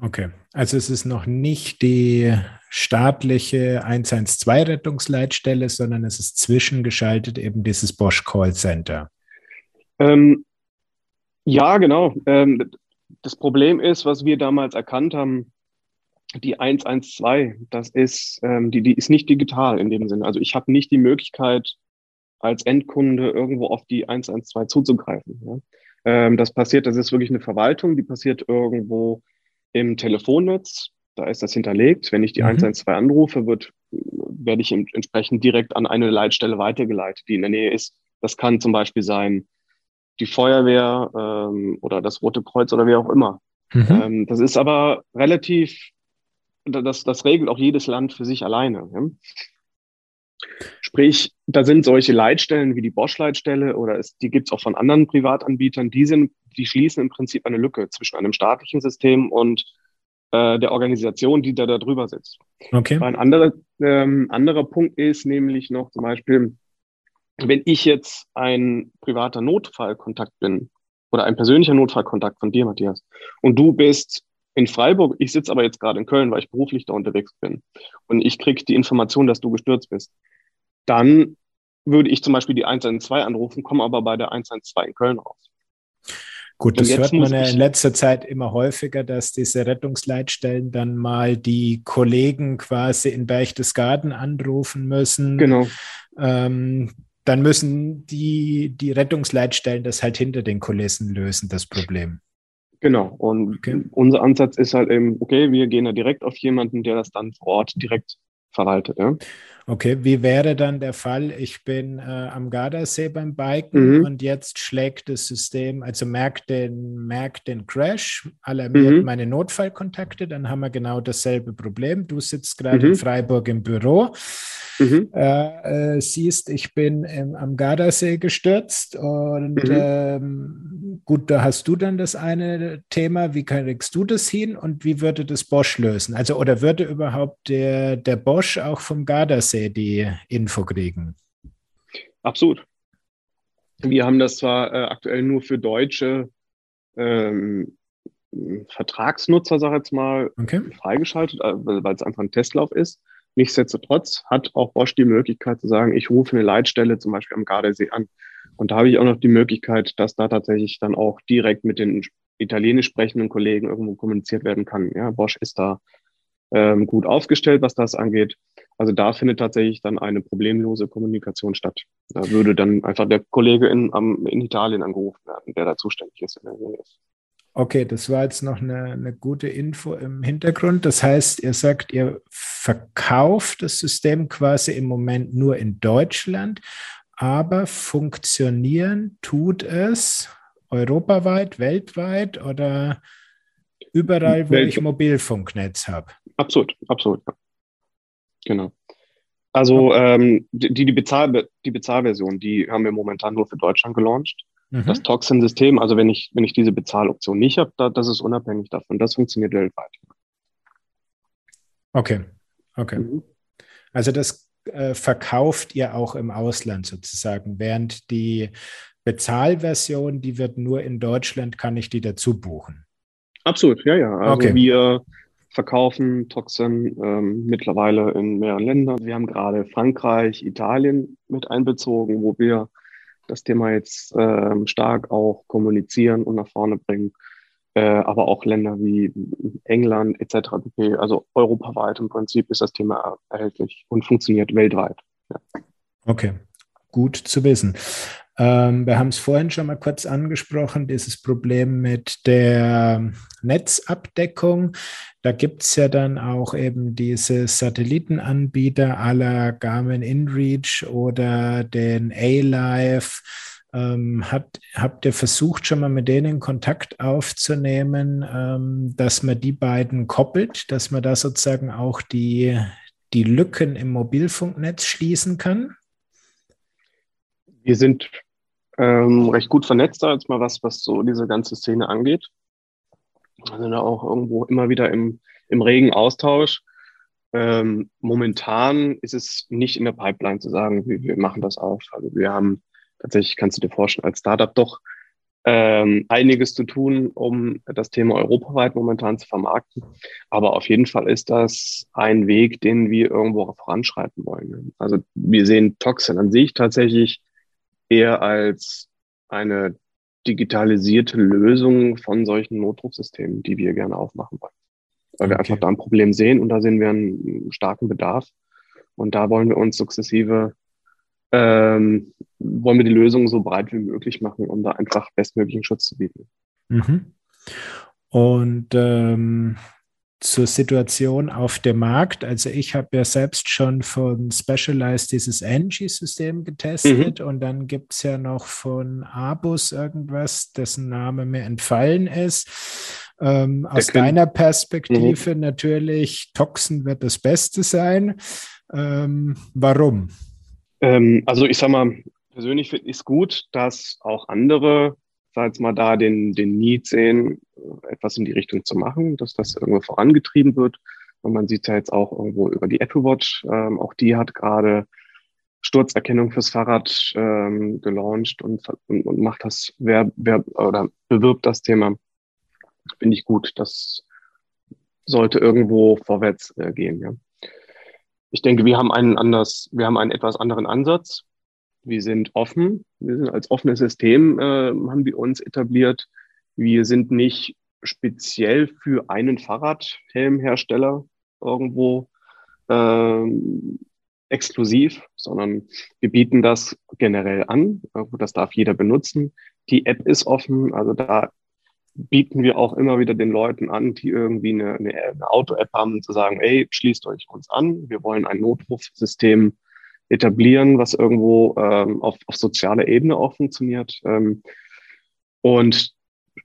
Okay, also es ist noch nicht die staatliche 112-Rettungsleitstelle, sondern es ist zwischengeschaltet eben dieses Bosch Call Center. Ähm, ja, genau. Ähm, das Problem ist, was wir damals erkannt haben, die 112, das ist, ähm, die, die ist nicht digital in dem Sinne. Also ich habe nicht die Möglichkeit, als Endkunde irgendwo auf die 112 zuzugreifen. Ja? Ähm, das passiert, das ist wirklich eine Verwaltung, die passiert irgendwo im Telefonnetz. Da ist das hinterlegt. Wenn ich die mhm. 112 anrufe, wird, werde ich entsprechend direkt an eine Leitstelle weitergeleitet, die in der Nähe ist. Das kann zum Beispiel sein die Feuerwehr ähm, oder das Rote Kreuz oder wer auch immer. Mhm. Ähm, das ist aber relativ, das, das regelt auch jedes Land für sich alleine. Ja? Sprich, da sind solche Leitstellen wie die Bosch-Leitstelle oder es, die gibt es auch von anderen Privatanbietern, die, sind, die schließen im Prinzip eine Lücke zwischen einem staatlichen System und äh, der Organisation, die da, drüber sitzt. Okay. Ein anderer, ähm, anderer Punkt ist nämlich noch zum Beispiel, wenn ich jetzt ein privater Notfallkontakt bin oder ein persönlicher Notfallkontakt von dir, Matthias, und du bist in Freiburg, ich sitze aber jetzt gerade in Köln, weil ich beruflich da unterwegs bin und ich kriege die Information, dass du gestürzt bist, dann würde ich zum Beispiel die 112 anrufen, komme aber bei der 112 in Köln raus. Gut, das hört man ja in letzter Zeit immer häufiger, dass diese Rettungsleitstellen dann mal die Kollegen quasi in Berchtesgaden anrufen müssen. Genau. Ähm, dann müssen die, die Rettungsleitstellen das halt hinter den Kulissen lösen, das Problem. Genau. Und okay. unser Ansatz ist halt eben, okay, wir gehen da direkt auf jemanden, der das dann vor Ort direkt verwaltet. Ja. Okay, wie wäre dann der Fall? Ich bin äh, am Gardasee beim Biken mhm. und jetzt schlägt das System, also merkt den, merkt den Crash, alarmiert mhm. meine Notfallkontakte, dann haben wir genau dasselbe Problem. Du sitzt gerade mhm. in Freiburg im Büro mhm. äh, äh, siehst, ich bin im, am Gardasee gestürzt und mhm. ähm, gut, da hast du dann das eine Thema, wie kriegst du das hin und wie würde das Bosch lösen? Also oder würde überhaupt der, der Bosch auch vom Gardasee die Info kriegen? Absolut. Wir haben das zwar äh, aktuell nur für deutsche ähm, Vertragsnutzer, sag ich jetzt mal, okay. freigeschaltet, äh, weil es einfach ein Testlauf ist. Nichtsdestotrotz hat auch Bosch die Möglichkeit zu sagen, ich rufe eine Leitstelle zum Beispiel am Gardasee an. Und da habe ich auch noch die Möglichkeit, dass da tatsächlich dann auch direkt mit den italienisch sprechenden Kollegen irgendwo kommuniziert werden kann. Ja, Bosch ist da ähm, gut aufgestellt, was das angeht. Also da findet tatsächlich dann eine problemlose Kommunikation statt. Da würde dann einfach der Kollege in, am, in Italien angerufen werden, der da zuständig ist. In der Nähe ist. Okay, das war jetzt noch eine, eine, gute Info im Hintergrund. Das heißt, ihr sagt, ihr verkauft das System quasi im Moment nur in Deutschland, aber funktionieren tut es europaweit, weltweit oder überall, wo Welt ich Mobilfunknetz habe? Absolut, absolut. Genau. Also ähm, die, die, Bezahl, die Bezahlversion, die haben wir momentan nur für Deutschland gelauncht. Mhm. Das Toxin-System, also wenn ich, wenn ich diese Bezahloption nicht habe, da, das ist unabhängig davon. Das funktioniert weltweit. Okay, okay. Mhm. Also das äh, verkauft ihr auch im Ausland sozusagen, während die Bezahlversion, die wird nur in Deutschland, kann ich die dazu buchen. Absolut, ja, ja. Also okay. wir verkaufen Toxin ähm, mittlerweile in mehreren Ländern. Wir haben gerade Frankreich, Italien mit einbezogen, wo wir das Thema jetzt äh, stark auch kommunizieren und nach vorne bringen. Äh, aber auch Länder wie England etc. Also europaweit im Prinzip ist das Thema erhältlich und funktioniert weltweit. Ja. Okay, gut zu wissen. Ähm, wir haben es vorhin schon mal kurz angesprochen, dieses Problem mit der Netzabdeckung. Da gibt es ja dann auch eben diese Satellitenanbieter aller Garmin InReach oder den A-Live. Ähm, hat, habt ihr versucht, schon mal mit denen Kontakt aufzunehmen, ähm, dass man die beiden koppelt, dass man da sozusagen auch die, die Lücken im Mobilfunknetz schließen kann? Wir sind ähm, recht gut vernetzt, als mal was, was so diese ganze Szene angeht. Wir sind da auch irgendwo immer wieder im, im regen Austausch. Ähm, momentan ist es nicht in der Pipeline zu sagen, wir, wir machen das auf. Also wir haben tatsächlich, kannst du dir vorstellen, als Startup doch ähm, einiges zu tun, um das Thema europaweit momentan zu vermarkten. Aber auf jeden Fall ist das ein Weg, den wir irgendwo voranschreiten wollen. Also wir sehen Toxin an sich tatsächlich eher als eine digitalisierte Lösung von solchen Notrufsystemen, die wir gerne aufmachen wollen. Weil okay. wir einfach da ein Problem sehen und da sehen wir einen starken Bedarf. Und da wollen wir uns sukzessive, ähm, wollen wir die Lösung so breit wie möglich machen, um da einfach bestmöglichen Schutz zu bieten. Mhm. Und ähm, zur Situation auf dem Markt. Also ich habe ja selbst schon von Specialized dieses Angie-System getestet mhm. und dann gibt es ja noch von Abus irgendwas, dessen Name mir entfallen ist. Ähm, aus deiner Perspektive mhm. natürlich, Toxin wird das Beste sein. Ähm, warum? Ähm, also ich sage mal, persönlich finde ich es gut, dass auch andere, sag jetzt mal, da den, den Need sehen, etwas in die Richtung zu machen, dass das irgendwo vorangetrieben wird. Und man sieht ja jetzt auch irgendwo über die Apple Watch, ähm, auch die hat gerade Sturzerkennung fürs Fahrrad ähm, gelauncht und, und, und macht das, wer, wer oder bewirbt das Thema. Finde ich gut. Das sollte irgendwo vorwärts äh, gehen. Ja. Ich denke, wir haben einen anders, wir haben einen etwas anderen Ansatz. Wir sind offen. Wir sind als offenes System äh, haben wir uns etabliert. Wir sind nicht speziell für einen Fahrradhelmhersteller irgendwo ähm, exklusiv, sondern wir bieten das generell an. Das darf jeder benutzen. Die App ist offen, also da bieten wir auch immer wieder den Leuten an, die irgendwie eine, eine, Auto-App haben, zu sagen, ey, schließt euch uns an. Wir wollen ein Notrufsystem etablieren, was irgendwo ähm, auf, auf sozialer Ebene auch funktioniert. Ähm, und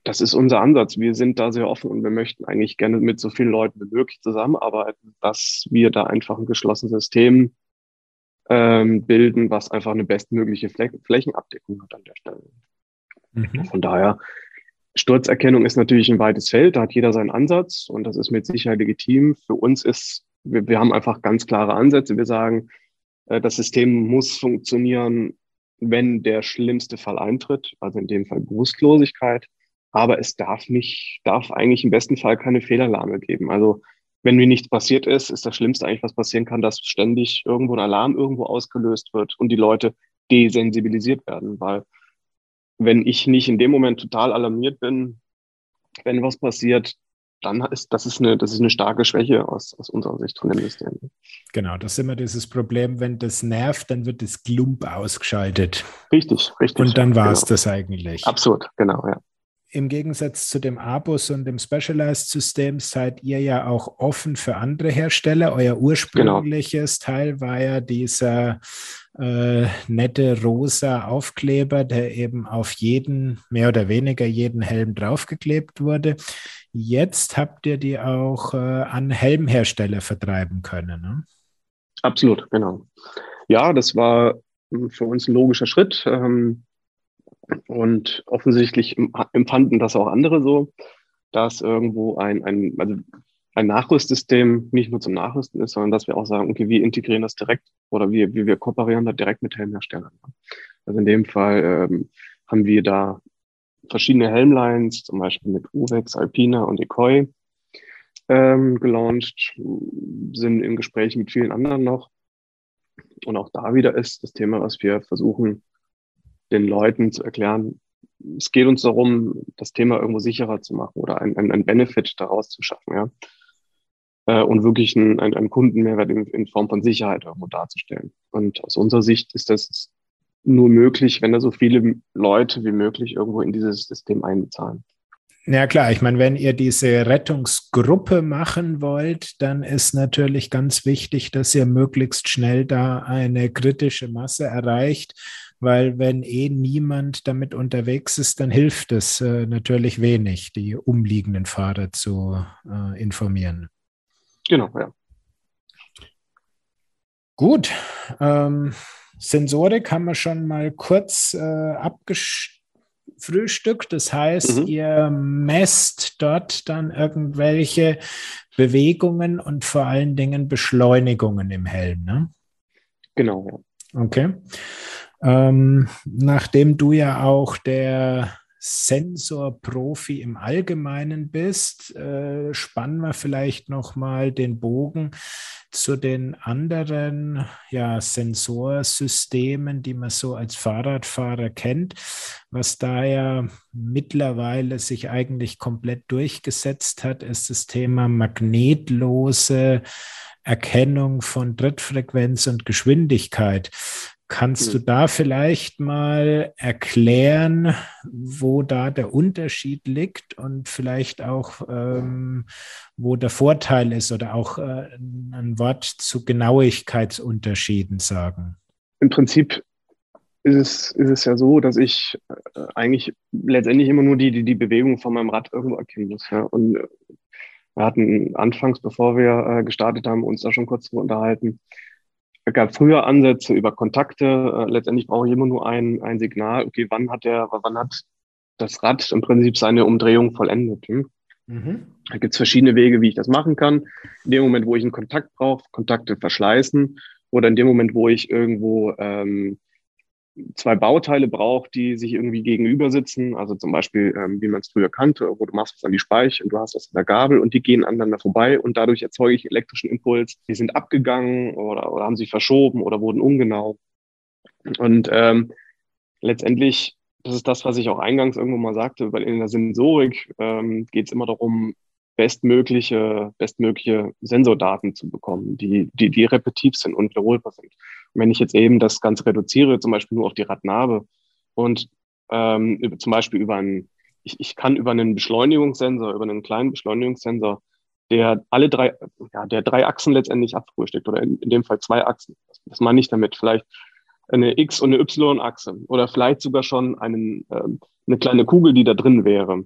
das ist unser Ansatz. Wir sind da sehr offen und wir möchten eigentlich gerne mit so vielen Leuten wie möglich zusammenarbeiten, dass wir da einfach ein geschlossenes System ähm, bilden, was einfach eine bestmögliche Fläch Flächenabdeckung hat an der Stelle. Mhm. Von daher, Sturzerkennung ist natürlich ein weites Feld, da hat jeder seinen Ansatz und das ist mit Sicherheit legitim. Für uns ist, wir, wir haben einfach ganz klare Ansätze. Wir sagen, äh, das System muss funktionieren, wenn der schlimmste Fall eintritt, also in dem Fall Bewusstlosigkeit. Aber es darf nicht, darf eigentlich im besten Fall keine Fehlalarme geben. Also wenn mir nichts passiert ist, ist das Schlimmste eigentlich, was passieren kann, dass ständig irgendwo ein Alarm irgendwo ausgelöst wird und die Leute desensibilisiert werden, weil wenn ich nicht in dem Moment total alarmiert bin, wenn was passiert, dann ist das ist eine, das ist eine starke Schwäche aus, aus unserer Sicht von dem System. Genau, das ist immer dieses Problem, wenn das nervt, dann wird das Glump ausgeschaltet. Richtig, richtig. Und dann war es genau. das eigentlich. Absolut, genau, ja im Gegensatz zu dem Abus und dem Specialized-System seid ihr ja auch offen für andere Hersteller. Euer ursprüngliches genau. Teil war ja dieser äh, nette rosa Aufkleber, der eben auf jeden, mehr oder weniger jeden Helm draufgeklebt wurde. Jetzt habt ihr die auch äh, an Helmhersteller vertreiben können. Ne? Absolut, genau. Ja, das war für uns ein logischer Schritt. Ähm, und offensichtlich empfanden das auch andere so, dass irgendwo ein, ein, also ein Nachrüstsystem nicht nur zum Nachrüsten ist, sondern dass wir auch sagen, okay, wir integrieren das direkt oder wir, wir, wir kooperieren da direkt mit Helmherstellern. Also in dem Fall ähm, haben wir da verschiedene Helmlines, zum Beispiel mit Uvex, Alpina und Ekoi ähm, gelauncht, sind in Gesprächen mit vielen anderen noch. Und auch da wieder ist das Thema, was wir versuchen den Leuten zu erklären, es geht uns darum, das Thema irgendwo sicherer zu machen oder ein, ein, ein Benefit daraus zu schaffen, ja. Äh, und wirklich einen, einen Kundenmehrwert in, in Form von Sicherheit irgendwo darzustellen. Und aus unserer Sicht ist das nur möglich, wenn da so viele Leute wie möglich irgendwo in dieses System einbezahlen. Ja klar, ich meine, wenn ihr diese Rettungsgruppe machen wollt, dann ist natürlich ganz wichtig, dass ihr möglichst schnell da eine kritische Masse erreicht weil wenn eh niemand damit unterwegs ist, dann hilft es äh, natürlich wenig, die umliegenden Fahrer zu äh, informieren. Genau, ja. Gut. Ähm, Sensorik haben wir schon mal kurz äh, abgefrühstückt. Das heißt, mhm. ihr messt dort dann irgendwelche Bewegungen und vor allen Dingen Beschleunigungen im Helm. Ne? Genau, ja. Okay. Ähm, nachdem du ja auch der Sensorprofi im Allgemeinen bist, äh, spannen wir vielleicht noch mal den Bogen zu den anderen ja, Sensorsystemen, die man so als Fahrradfahrer kennt, was da ja mittlerweile sich eigentlich komplett durchgesetzt hat, ist das Thema magnetlose Erkennung von Trittfrequenz und Geschwindigkeit. Kannst du hm. da vielleicht mal erklären, wo da der Unterschied liegt und vielleicht auch, ähm, wo der Vorteil ist oder auch äh, ein Wort zu Genauigkeitsunterschieden sagen? Im Prinzip ist es, ist es ja so, dass ich äh, eigentlich letztendlich immer nur die, die, die Bewegung von meinem Rad irgendwo erkennen muss. Ja? Und äh, wir hatten anfangs, bevor wir äh, gestartet haben, uns da schon kurz unterhalten, gab früher Ansätze über Kontakte. Äh, letztendlich brauche ich immer nur ein, ein Signal. Okay, wann hat der, wann hat das Rad im Prinzip seine Umdrehung vollendet. Hm? Mhm. Da gibt es verschiedene Wege, wie ich das machen kann. In dem Moment, wo ich einen Kontakt brauche, Kontakte verschleißen oder in dem Moment, wo ich irgendwo ähm, zwei Bauteile brauche, die sich irgendwie gegenüber sitzen, also zum Beispiel, ähm, wie man es früher kannte, wo du machst was an die Speiche und du hast was an der Gabel und die gehen aneinander vorbei und dadurch erzeuge ich elektrischen Impuls. Die sind abgegangen oder, oder haben sich verschoben oder wurden ungenau. Und ähm, letztendlich, das ist das, was ich auch eingangs irgendwo mal sagte, weil in der Sensorik ähm, geht es immer darum, bestmögliche, bestmögliche Sensordaten zu bekommen, die, die, die repetitiv sind und wiederholbar sind. Und wenn ich jetzt eben das Ganze reduziere, zum Beispiel nur auf die Radnabe und ähm, zum Beispiel über einen, ich, ich kann über einen Beschleunigungssensor, über einen kleinen Beschleunigungssensor, der alle drei, ja, der drei Achsen letztendlich abfrühstückt oder in, in dem Fall zwei Achsen. Das, das meine ich damit. Vielleicht eine X- und eine Y-Achse oder vielleicht sogar schon einen, äh, eine kleine Kugel, die da drin wäre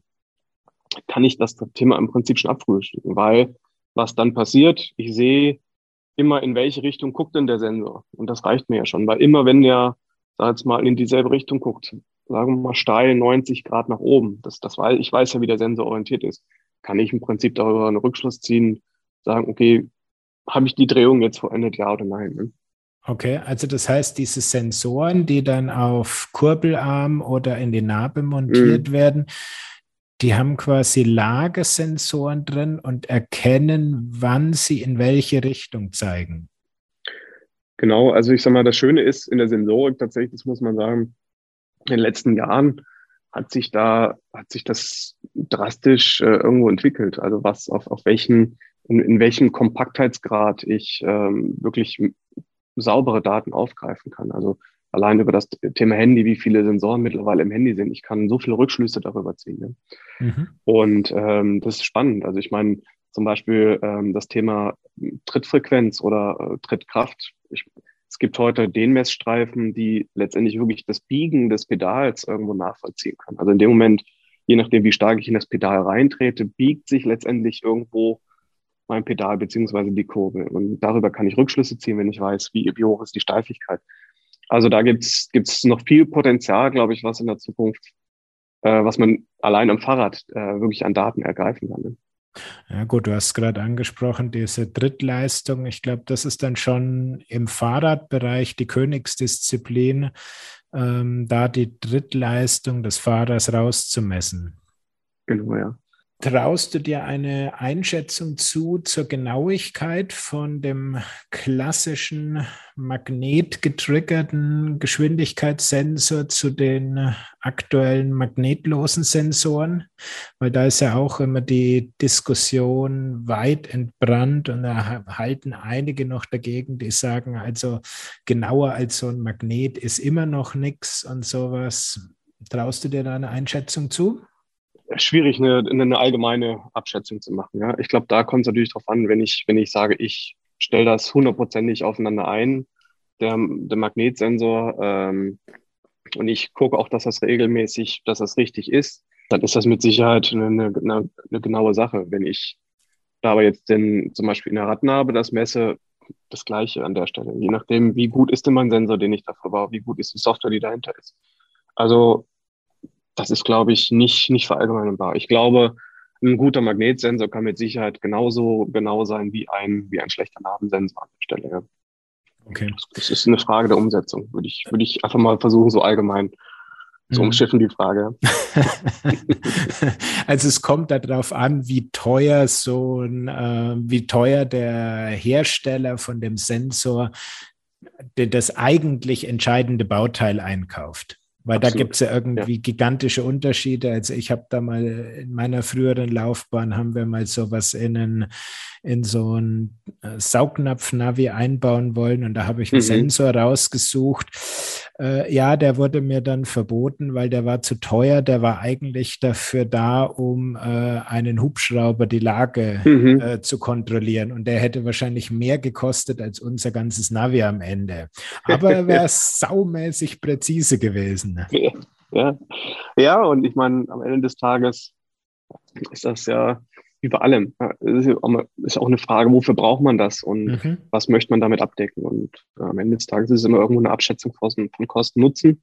kann ich das Thema im Prinzip schon abfrühstücken, weil was dann passiert, ich sehe immer, in welche Richtung guckt denn der Sensor. Und das reicht mir ja schon, weil immer wenn der, sag jetzt mal, in dieselbe Richtung guckt, sagen wir mal steil 90 Grad nach oben, das, das weiß, ich weiß ja, wie der Sensor orientiert ist, kann ich im Prinzip darüber einen Rückschluss ziehen, sagen, okay, habe ich die Drehung jetzt vollendet, ja oder nein? Ne? Okay, also das heißt, diese Sensoren, die dann auf Kurbelarm oder in die Narbe montiert mhm. werden, die haben quasi Lagesensoren drin und erkennen, wann sie in welche Richtung zeigen. Genau, also ich sage mal, das Schöne ist in der Sensorik tatsächlich, das muss man sagen, in den letzten Jahren hat sich da, hat sich das drastisch äh, irgendwo entwickelt. Also was auf, auf welchen, in, in welchem Kompaktheitsgrad ich ähm, wirklich saubere Daten aufgreifen kann. Also allein über das Thema Handy, wie viele Sensoren mittlerweile im Handy sind. Ich kann so viele Rückschlüsse darüber ziehen. Ne? Mhm. Und ähm, das ist spannend. Also ich meine, zum Beispiel ähm, das Thema Trittfrequenz oder äh, Trittkraft. Ich, es gibt heute den Messstreifen, die letztendlich wirklich das Biegen des Pedals irgendwo nachvollziehen können. Also in dem Moment, je nachdem, wie stark ich in das Pedal reintrete, biegt sich letztendlich irgendwo mein Pedal beziehungsweise die Kurbel. Und darüber kann ich Rückschlüsse ziehen, wenn ich weiß, wie, wie hoch ist die Steifigkeit. Also da gibt's gibt's noch viel Potenzial, glaube ich, was in der Zukunft, äh, was man allein am Fahrrad äh, wirklich an Daten ergreifen kann. Ne? Ja gut, du hast gerade angesprochen, diese Drittleistung. Ich glaube, das ist dann schon im Fahrradbereich die Königsdisziplin, ähm, da die Drittleistung des Fahrers rauszumessen. Genau, ja. Traust du dir eine Einschätzung zu zur Genauigkeit von dem klassischen magnetgetriggerten Geschwindigkeitssensor zu den aktuellen magnetlosen Sensoren? Weil da ist ja auch immer die Diskussion weit entbrannt und da halten einige noch dagegen, die sagen, also genauer als so ein Magnet ist immer noch nichts und sowas. Traust du dir da eine Einschätzung zu? Schwierig, eine, eine allgemeine Abschätzung zu machen. Ja? Ich glaube, da kommt es natürlich darauf an, wenn ich, wenn ich sage, ich stelle das hundertprozentig aufeinander ein, der, der Magnetsensor, ähm, und ich gucke auch, dass das regelmäßig, dass das richtig ist, dann ist das mit Sicherheit eine, eine, eine genaue Sache. Wenn ich da aber jetzt denn zum Beispiel in der Radnabe das messe, das Gleiche an der Stelle. Je nachdem, wie gut ist denn mein Sensor, den ich dafür baue, wie gut ist die Software, die dahinter ist. Also das ist, glaube ich, nicht, nicht verallgemeinerbar. Ich glaube, ein guter Magnetsensor kann mit Sicherheit genauso genau sein wie ein, wie ein schlechter Nabensensor an der Stelle. Ja. Okay. Das ist eine Frage der Umsetzung, würde ich, würde ich einfach mal versuchen, so allgemein zu mhm. umschiffen, die Frage. also es kommt darauf an, wie teuer so ein, äh, wie teuer der Hersteller von dem Sensor das eigentlich entscheidende Bauteil einkauft. Weil Absolut. da gibt es ja irgendwie ja. gigantische Unterschiede. Also ich habe da mal in meiner früheren Laufbahn haben wir mal sowas in, einen, in so ein äh, Saugnapf-Navi einbauen wollen und da habe ich einen mhm. Sensor rausgesucht. Äh, ja, der wurde mir dann verboten, weil der war zu teuer. Der war eigentlich dafür da, um äh, einen Hubschrauber die Lage mhm. äh, zu kontrollieren und der hätte wahrscheinlich mehr gekostet als unser ganzes Navi am Ende. Aber er wäre saumäßig präzise gewesen. Ja, ja und ich meine, am Ende des Tages ist das ja wie bei allem. Es ist auch eine Frage, wofür braucht man das und mhm. was möchte man damit abdecken? Und am Ende des Tages ist es immer irgendwo eine Abschätzung von, von Kosten-Nutzen.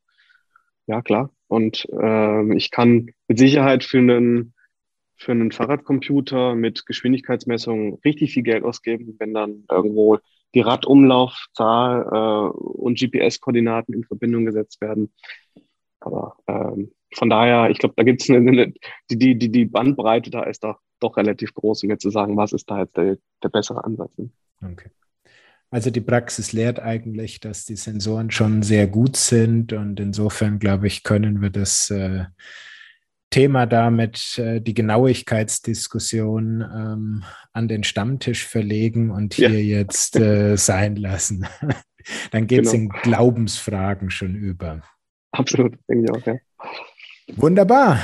Ja, klar. Und äh, ich kann mit Sicherheit für einen, für einen Fahrradcomputer mit Geschwindigkeitsmessung richtig viel Geld ausgeben, wenn dann irgendwo die Radumlaufzahl äh, und GPS-Koordinaten in Verbindung gesetzt werden. Aber ähm, von daher, ich glaube, da gibt es eine, eine, die, die, die Bandbreite, da ist doch, doch relativ groß, um jetzt zu sagen, was ist da jetzt der, der bessere Ansatz. Ne? Okay. Also die Praxis lehrt eigentlich, dass die Sensoren schon sehr gut sind und insofern, glaube ich, können wir das äh, Thema damit, äh, die Genauigkeitsdiskussion ähm, an den Stammtisch verlegen und hier ja. jetzt äh, sein lassen. Dann geht es genau. in Glaubensfragen schon über. Absolut, denke ich auch, ja. Wunderbar.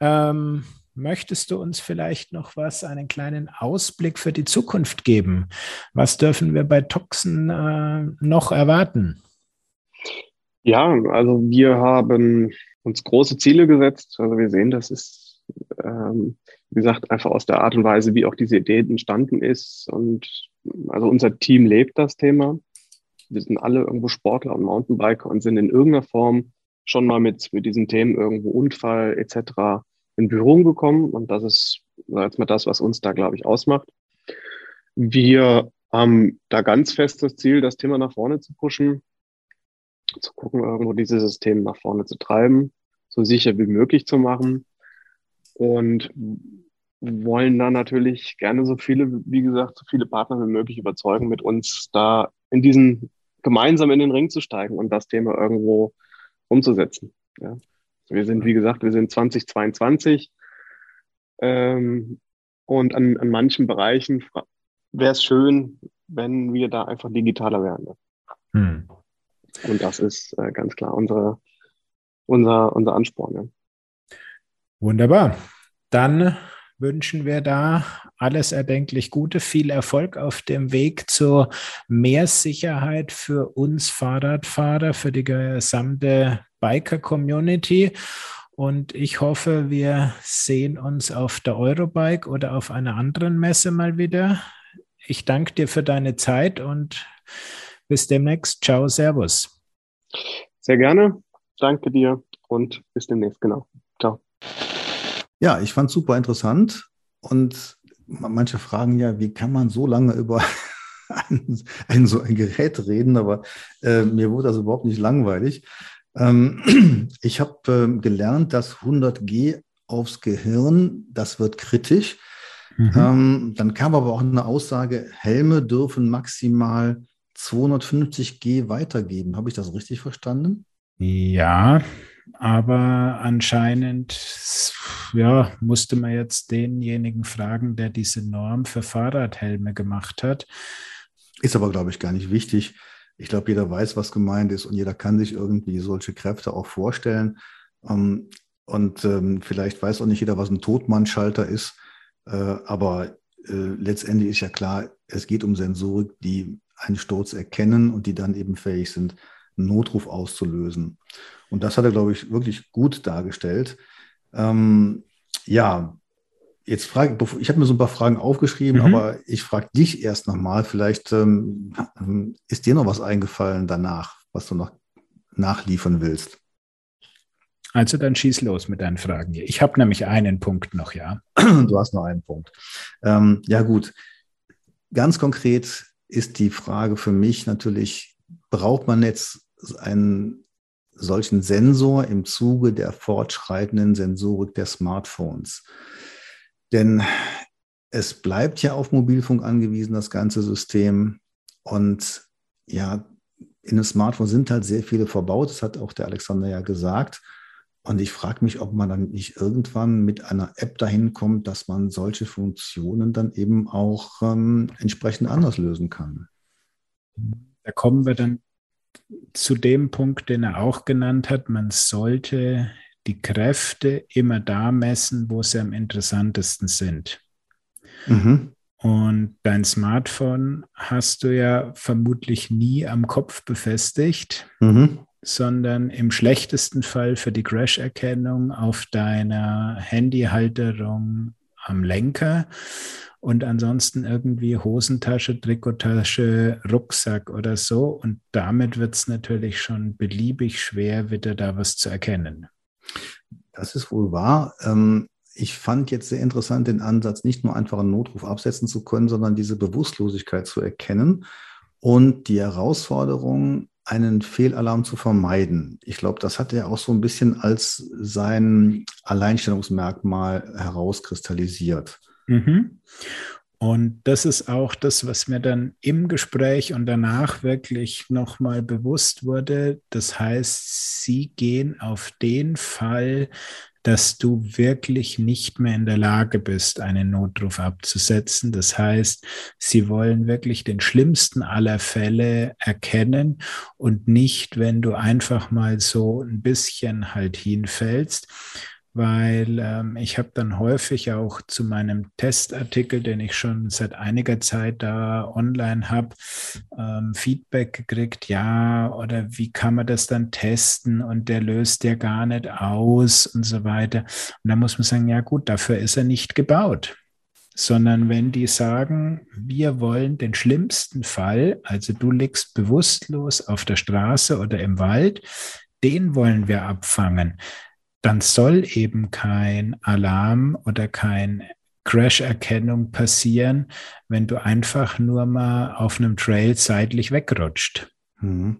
Ähm, möchtest du uns vielleicht noch was, einen kleinen Ausblick für die Zukunft geben? Was dürfen wir bei Toxen äh, noch erwarten? Ja, also wir haben uns große Ziele gesetzt. Also wir sehen, das ist, ähm, wie gesagt, einfach aus der Art und Weise, wie auch diese Idee entstanden ist. Und also unser Team lebt das Thema. Wir sind alle irgendwo Sportler und Mountainbiker und sind in irgendeiner Form schon mal mit, mit diesen Themen irgendwo Unfall etc. in Berührung gekommen. Und das ist jetzt mal das, was uns da, glaube ich, ausmacht. Wir haben da ganz fest das Ziel, das Thema nach vorne zu pushen, zu gucken, irgendwo dieses System nach vorne zu treiben, so sicher wie möglich zu machen. Und wollen da natürlich gerne so viele, wie gesagt, so viele Partner wie möglich überzeugen, mit uns da in diesen gemeinsam in den Ring zu steigen und das Thema irgendwo umzusetzen. Ja. Wir sind, wie gesagt, wir sind 2022 ähm, und an, an manchen Bereichen wäre es schön, wenn wir da einfach digitaler wären. Hm. Und das ist äh, ganz klar unsere, unser, unser Ansporn. Ja. Wunderbar. Dann wünschen wir da alles erdenklich Gute, viel Erfolg auf dem Weg zur mehr Sicherheit für uns Fahrradfahrer, für die gesamte Biker-Community. Und ich hoffe, wir sehen uns auf der Eurobike oder auf einer anderen Messe mal wieder. Ich danke dir für deine Zeit und bis demnächst. Ciao, Servus. Sehr gerne. Danke dir und bis demnächst. Genau. Ciao. Ja, ich fand es super interessant und manche fragen ja, wie kann man so lange über ein, ein so ein Gerät reden, aber äh, mir wurde das überhaupt nicht langweilig. Ähm, ich habe äh, gelernt, dass 100G aufs Gehirn, das wird kritisch. Mhm. Ähm, dann kam aber auch eine Aussage, Helme dürfen maximal 250 G weitergeben. Habe ich das richtig verstanden? Ja, aber anscheinend ja, musste man jetzt denjenigen fragen, der diese Norm für Fahrradhelme gemacht hat. Ist aber, glaube ich, gar nicht wichtig. Ich glaube, jeder weiß, was gemeint ist und jeder kann sich irgendwie solche Kräfte auch vorstellen. Ähm, und ähm, vielleicht weiß auch nicht jeder, was ein Totmannschalter ist. Äh, aber äh, letztendlich ist ja klar, es geht um Sensorik, die einen Sturz erkennen und die dann eben fähig sind, einen Notruf auszulösen. Und das hat er, glaube ich, wirklich gut dargestellt. Ähm, ja, jetzt frage ich, habe mir so ein paar Fragen aufgeschrieben, mhm. aber ich frage dich erst nochmal, vielleicht ähm, ist dir noch was eingefallen danach, was du noch nachliefern willst. Also dann schieß los mit deinen Fragen hier. Ich habe nämlich einen Punkt noch, ja. Du hast noch einen Punkt. Ähm, ja gut, ganz konkret ist die Frage für mich natürlich, braucht man jetzt einen solchen Sensor im Zuge der fortschreitenden Sensorik der Smartphones? Denn es bleibt ja auf Mobilfunk angewiesen, das ganze System. Und ja, in einem Smartphone sind halt sehr viele verbaut. Das hat auch der Alexander ja gesagt. Und ich frage mich, ob man dann nicht irgendwann mit einer App dahin kommt, dass man solche Funktionen dann eben auch ähm, entsprechend anders lösen kann. Da kommen wir dann zu dem Punkt, den er auch genannt hat. Man sollte die Kräfte immer da messen, wo sie am interessantesten sind. Mhm. Und dein Smartphone hast du ja vermutlich nie am Kopf befestigt. Mhm sondern im schlechtesten Fall für die Crash-Erkennung auf deiner Handyhalterung am Lenker. und ansonsten irgendwie Hosentasche, Trikottasche, Rucksack oder so. Und damit wird es natürlich schon beliebig schwer, wieder da was zu erkennen. Das ist wohl wahr. Ähm, ich fand jetzt sehr interessant den Ansatz, nicht nur einfach einen Notruf absetzen zu können, sondern diese Bewusstlosigkeit zu erkennen und die Herausforderung, einen Fehlalarm zu vermeiden. Ich glaube, das hat er auch so ein bisschen als sein Alleinstellungsmerkmal herauskristallisiert. Mhm. Und das ist auch das, was mir dann im Gespräch und danach wirklich nochmal bewusst wurde. Das heißt, Sie gehen auf den Fall, dass du wirklich nicht mehr in der Lage bist, einen Notruf abzusetzen. Das heißt, sie wollen wirklich den schlimmsten aller Fälle erkennen und nicht, wenn du einfach mal so ein bisschen halt hinfällst weil ähm, ich habe dann häufig auch zu meinem Testartikel, den ich schon seit einiger Zeit da online habe, ähm, Feedback gekriegt, ja, oder wie kann man das dann testen? Und der löst ja gar nicht aus und so weiter. Und da muss man sagen, ja gut, dafür ist er nicht gebaut. Sondern wenn die sagen, wir wollen den schlimmsten Fall, also du liegst bewusstlos auf der Straße oder im Wald, den wollen wir abfangen dann soll eben kein Alarm oder kein Crash-Erkennung passieren, wenn du einfach nur mal auf einem Trail seitlich wegrutscht. Mhm.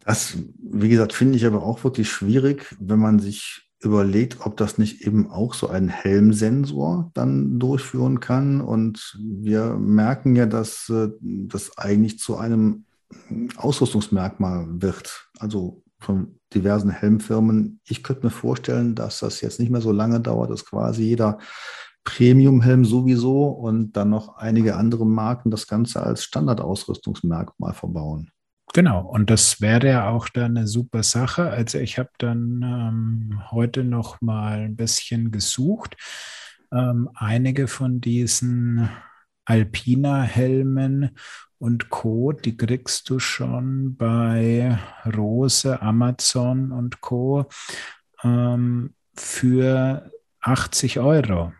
Das, wie gesagt, finde ich aber auch wirklich schwierig, wenn man sich überlegt, ob das nicht eben auch so ein Helmsensor dann durchführen kann. Und wir merken ja, dass äh, das eigentlich zu einem Ausrüstungsmerkmal wird. Also von diversen Helmfirmen. Ich könnte mir vorstellen, dass das jetzt nicht mehr so lange dauert, dass quasi jeder Premium-Helm sowieso und dann noch einige andere Marken das Ganze als Standardausrüstungsmerkmal verbauen. Genau, und das wäre ja auch dann eine super Sache. Also ich habe dann ähm, heute noch mal ein bisschen gesucht. Ähm, einige von diesen Alpina-Helmen und Co., die kriegst du schon bei Rose, Amazon und Co. Ähm, für 80 Euro.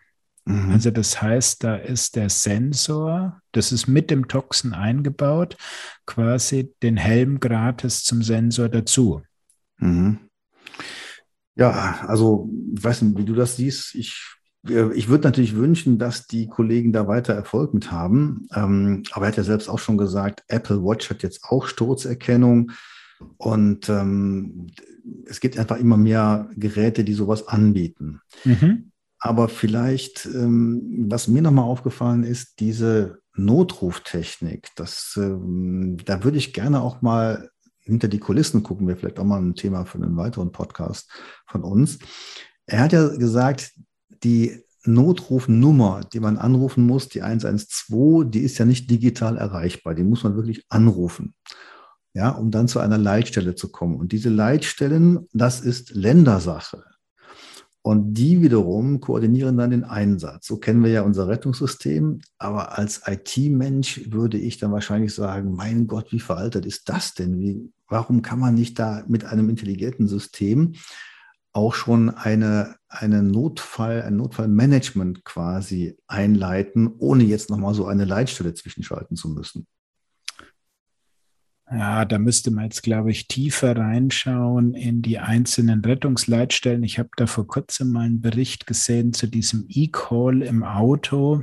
Mhm. Also das heißt, da ist der Sensor, das ist mit dem Toxen eingebaut, quasi den Helm gratis zum Sensor dazu. Mhm. Ja, also ich weiß nicht, wie du das siehst. Ich ich würde natürlich wünschen, dass die Kollegen da weiter Erfolg mit haben. Ähm, aber er hat ja selbst auch schon gesagt, Apple Watch hat jetzt auch Sturzerkennung. Und ähm, es gibt einfach immer mehr Geräte, die sowas anbieten. Mhm. Aber vielleicht, ähm, was mir nochmal aufgefallen ist, diese Notruftechnik, das, ähm, da würde ich gerne auch mal hinter die Kulissen gucken, wäre vielleicht auch mal ein Thema für einen weiteren Podcast von uns. Er hat ja gesagt, die Notrufnummer, die man anrufen muss, die 112, die ist ja nicht digital erreichbar. Die muss man wirklich anrufen, ja, um dann zu einer Leitstelle zu kommen. Und diese Leitstellen, das ist Ländersache. Und die wiederum koordinieren dann den Einsatz. So kennen wir ja unser Rettungssystem. Aber als IT-Mensch würde ich dann wahrscheinlich sagen, mein Gott, wie veraltet ist das denn? Wie, warum kann man nicht da mit einem intelligenten System auch schon eine, eine Notfall, ein Notfallmanagement quasi einleiten, ohne jetzt nochmal so eine Leitstelle zwischenschalten zu müssen. Ja, da müsste man jetzt, glaube ich, tiefer reinschauen in die einzelnen Rettungsleitstellen. Ich habe da vor kurzem mal einen Bericht gesehen zu diesem E-Call im Auto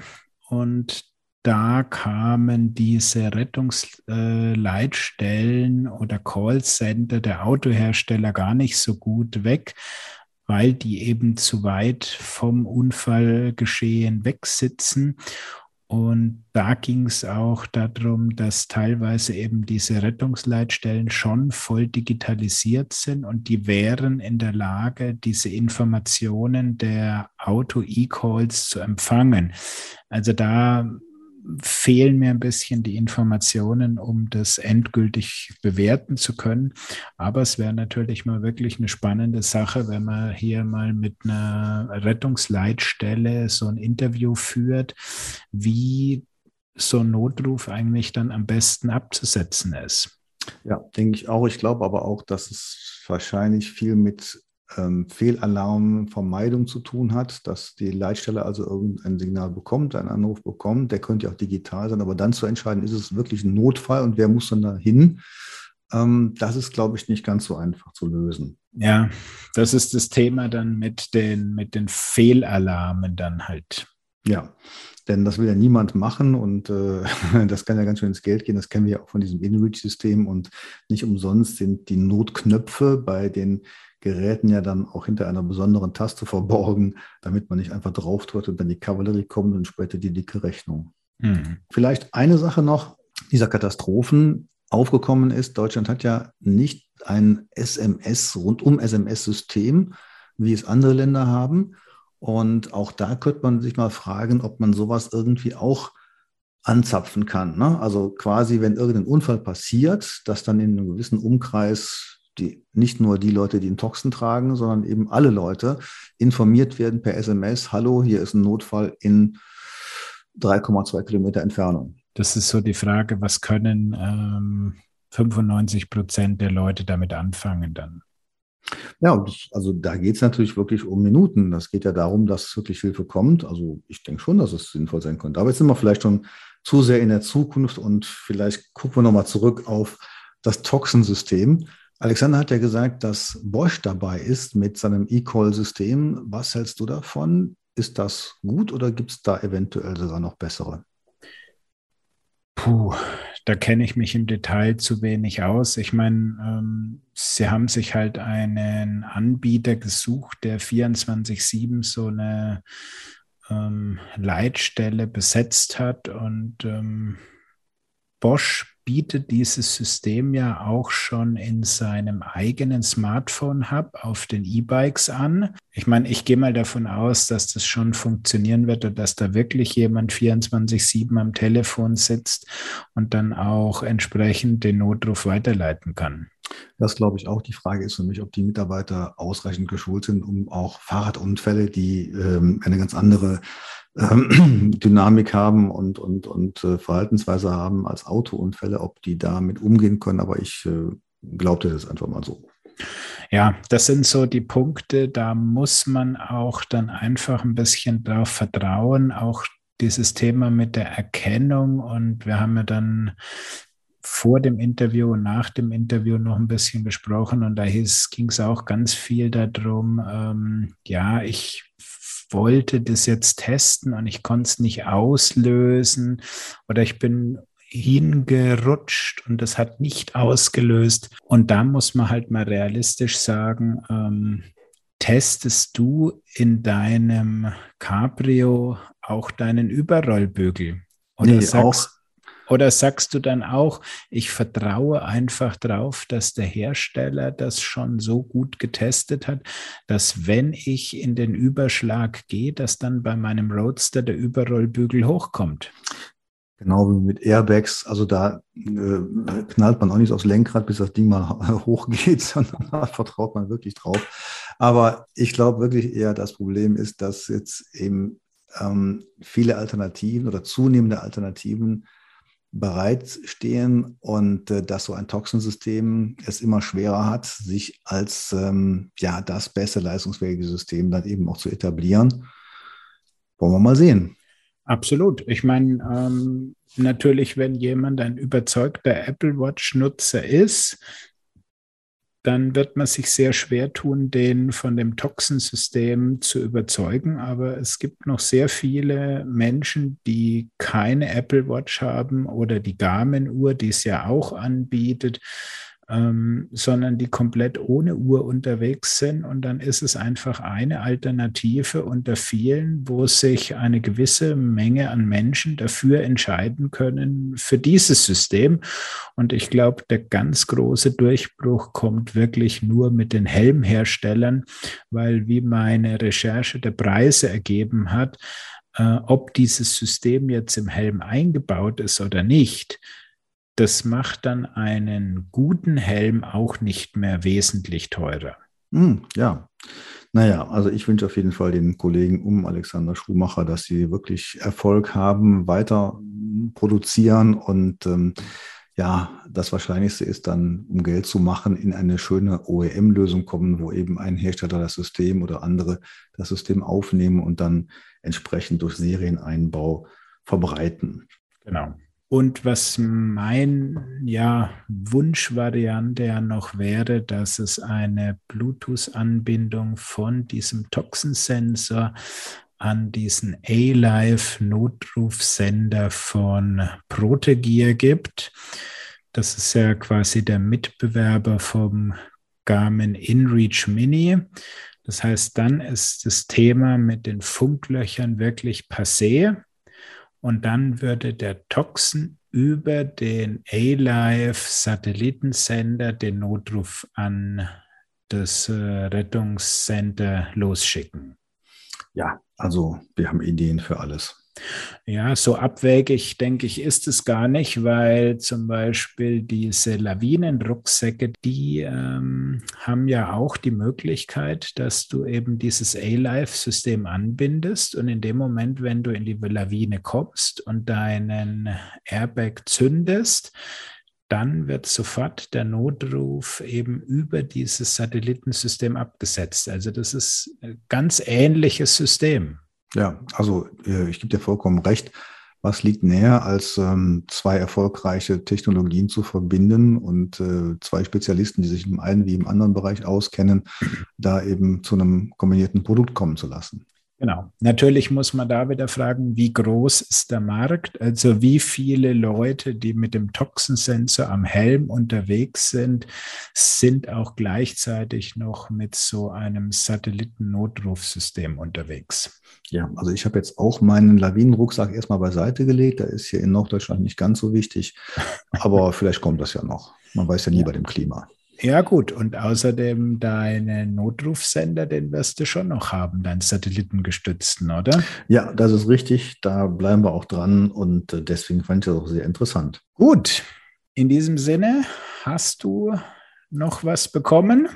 und da kamen diese Rettungsleitstellen äh, oder Callcenter der Autohersteller gar nicht so gut weg, weil die eben zu weit vom Unfallgeschehen wegsitzen. Und da ging es auch darum, dass teilweise eben diese Rettungsleitstellen schon voll digitalisiert sind und die wären in der Lage, diese Informationen der Auto-E-Calls zu empfangen. Also da fehlen mir ein bisschen die Informationen, um das endgültig bewerten zu können. Aber es wäre natürlich mal wirklich eine spannende Sache, wenn man hier mal mit einer Rettungsleitstelle so ein Interview führt, wie so ein Notruf eigentlich dann am besten abzusetzen ist. Ja, denke ich auch. Ich glaube aber auch, dass es wahrscheinlich viel mit ähm, Fehlalarmvermeidung zu tun hat, dass die Leitstelle also irgendein Signal bekommt, einen Anruf bekommt, der könnte ja auch digital sein, aber dann zu entscheiden, ist es wirklich ein Notfall und wer muss dann da hin, ähm, das ist, glaube ich, nicht ganz so einfach zu lösen. Ja, das ist das Thema dann mit den, mit den Fehlalarmen dann halt. Ja, denn das will ja niemand machen und äh, das kann ja ganz schön ins Geld gehen. Das kennen wir ja auch von diesem InReach-System und nicht umsonst sind die Notknöpfe bei den Geräten ja dann auch hinter einer besonderen Taste verborgen, damit man nicht einfach drauf drückt und dann die Kavallerie kommt und später die dicke Rechnung. Mhm. Vielleicht eine Sache noch dieser Katastrophen aufgekommen ist. Deutschland hat ja nicht ein SMS, rundum SMS-System, wie es andere Länder haben. Und auch da könnte man sich mal fragen, ob man sowas irgendwie auch anzapfen kann. Ne? Also quasi, wenn irgendein Unfall passiert, dass dann in einem gewissen Umkreis die, nicht nur die Leute, die einen Toxen tragen, sondern eben alle Leute informiert werden per SMS, hallo, hier ist ein Notfall in 3,2 Kilometer Entfernung. Das ist so die Frage, was können ähm, 95 Prozent der Leute damit anfangen dann? Ja, also da geht es natürlich wirklich um Minuten. Das geht ja darum, dass wirklich Hilfe kommt. Also ich denke schon, dass es sinnvoll sein könnte. Aber jetzt sind wir vielleicht schon zu sehr in der Zukunft und vielleicht gucken wir nochmal zurück auf das Toxensystem. Alexander hat ja gesagt, dass Bosch dabei ist mit seinem E-Call-System. Was hältst du davon? Ist das gut oder gibt es da eventuell sogar noch bessere? Puh, da kenne ich mich im Detail zu wenig aus. Ich meine, ähm, sie haben sich halt einen Anbieter gesucht, der 24-7 so eine ähm, Leitstelle besetzt hat und ähm, Bosch bietet dieses System ja auch schon in seinem eigenen Smartphone-Hub auf den E-Bikes an. Ich meine, ich gehe mal davon aus, dass das schon funktionieren wird und dass da wirklich jemand 24-7 am Telefon sitzt und dann auch entsprechend den Notruf weiterleiten kann. Das glaube ich auch. Die Frage ist für mich, ob die Mitarbeiter ausreichend geschult sind, um auch Fahrradunfälle, die ähm, eine ganz andere Dynamik haben und, und, und äh, Verhaltensweise haben als Autounfälle, ob die damit umgehen können. Aber ich äh, glaubte das einfach mal so. Ja, das sind so die Punkte, da muss man auch dann einfach ein bisschen drauf vertrauen, auch dieses Thema mit der Erkennung. Und wir haben ja dann vor dem Interview und nach dem Interview noch ein bisschen gesprochen und da ging es auch ganz viel darum, ähm, ja, ich wollte das jetzt testen und ich konnte es nicht auslösen oder ich bin hingerutscht und das hat nicht ausgelöst. Und da muss man halt mal realistisch sagen, ähm, testest du in deinem Cabrio auch deinen Überrollbügel? Oder nee, sagst, oder sagst du dann auch, ich vertraue einfach drauf, dass der Hersteller das schon so gut getestet hat, dass wenn ich in den Überschlag gehe, dass dann bei meinem Roadster der Überrollbügel hochkommt? Genau wie mit Airbags, also da äh, knallt man auch nicht aufs Lenkrad, bis das Ding mal hochgeht, sondern da vertraut man wirklich drauf. Aber ich glaube wirklich eher, das Problem ist, dass jetzt eben ähm, viele Alternativen oder zunehmende Alternativen bereitstehen und äh, dass so ein Toxensystem es immer schwerer hat, sich als ähm, ja das beste leistungsfähige System dann eben auch zu etablieren. Wollen wir mal sehen. Absolut. Ich meine, ähm, natürlich, wenn jemand ein überzeugter Apple Watch-Nutzer ist, dann wird man sich sehr schwer tun, den von dem Toxensystem zu überzeugen. Aber es gibt noch sehr viele Menschen, die keine Apple Watch haben oder die Garmin-Uhr, die es ja auch anbietet, ähm, sondern die komplett ohne Uhr unterwegs sind. Und dann ist es einfach eine Alternative unter vielen, wo sich eine gewisse Menge an Menschen dafür entscheiden können für dieses System. Und ich glaube, der ganz große Durchbruch kommt wirklich nur mit den Helmherstellern, weil wie meine Recherche der Preise ergeben hat, äh, ob dieses System jetzt im Helm eingebaut ist oder nicht, das macht dann einen guten Helm auch nicht mehr wesentlich teurer. Hm, ja. Naja, also ich wünsche auf jeden Fall den Kollegen um Alexander Schumacher, dass sie wirklich Erfolg haben, weiter produzieren und ähm, ja, das Wahrscheinlichste ist dann, um Geld zu machen, in eine schöne OEM-Lösung kommen, wo eben ein Hersteller das System oder andere das System aufnehmen und dann entsprechend durch Serieneinbau verbreiten. Genau. Und was mein ja, Wunschvariante ja noch wäre, dass es eine Bluetooth-Anbindung von diesem Toxensensor an diesen A-Live Notrufsender von Protegear gibt. Das ist ja quasi der Mitbewerber vom Garmin InReach Mini. Das heißt, dann ist das Thema mit den Funklöchern wirklich passé. Und dann würde der Toxen über den A-Live Satellitensender den Notruf an das äh, Rettungscenter losschicken. Ja, also wir haben Ideen für alles. Ja, so abwägig, denke ich, ist es gar nicht, weil zum Beispiel diese Lawinenrucksäcke, die ähm, haben ja auch die Möglichkeit, dass du eben dieses A-Life-System anbindest und in dem Moment, wenn du in die Lawine kommst und deinen Airbag zündest, dann wird sofort der Notruf eben über dieses Satellitensystem abgesetzt. Also das ist ein ganz ähnliches System. Ja, also äh, ich gebe dir vollkommen recht. Was liegt näher, als ähm, zwei erfolgreiche Technologien zu verbinden und äh, zwei Spezialisten, die sich im einen wie im anderen Bereich auskennen, da eben zu einem kombinierten Produkt kommen zu lassen? Genau. Natürlich muss man da wieder fragen, wie groß ist der Markt? Also wie viele Leute, die mit dem Toxensensor am Helm unterwegs sind, sind auch gleichzeitig noch mit so einem Satellitennotrufsystem unterwegs? Ja, also ich habe jetzt auch meinen Lawinenrucksack erstmal beiseite gelegt. Der ist hier in Norddeutschland nicht ganz so wichtig, aber vielleicht kommt das ja noch. Man weiß ja nie ja. bei dem Klima. Ja, gut. Und außerdem deinen Notrufsender, den wirst du schon noch haben, deinen satellitengestützten, oder? Ja, das ist richtig. Da bleiben wir auch dran und äh, deswegen fand ich das auch sehr interessant. Gut. In diesem Sinne, hast du noch was bekommen?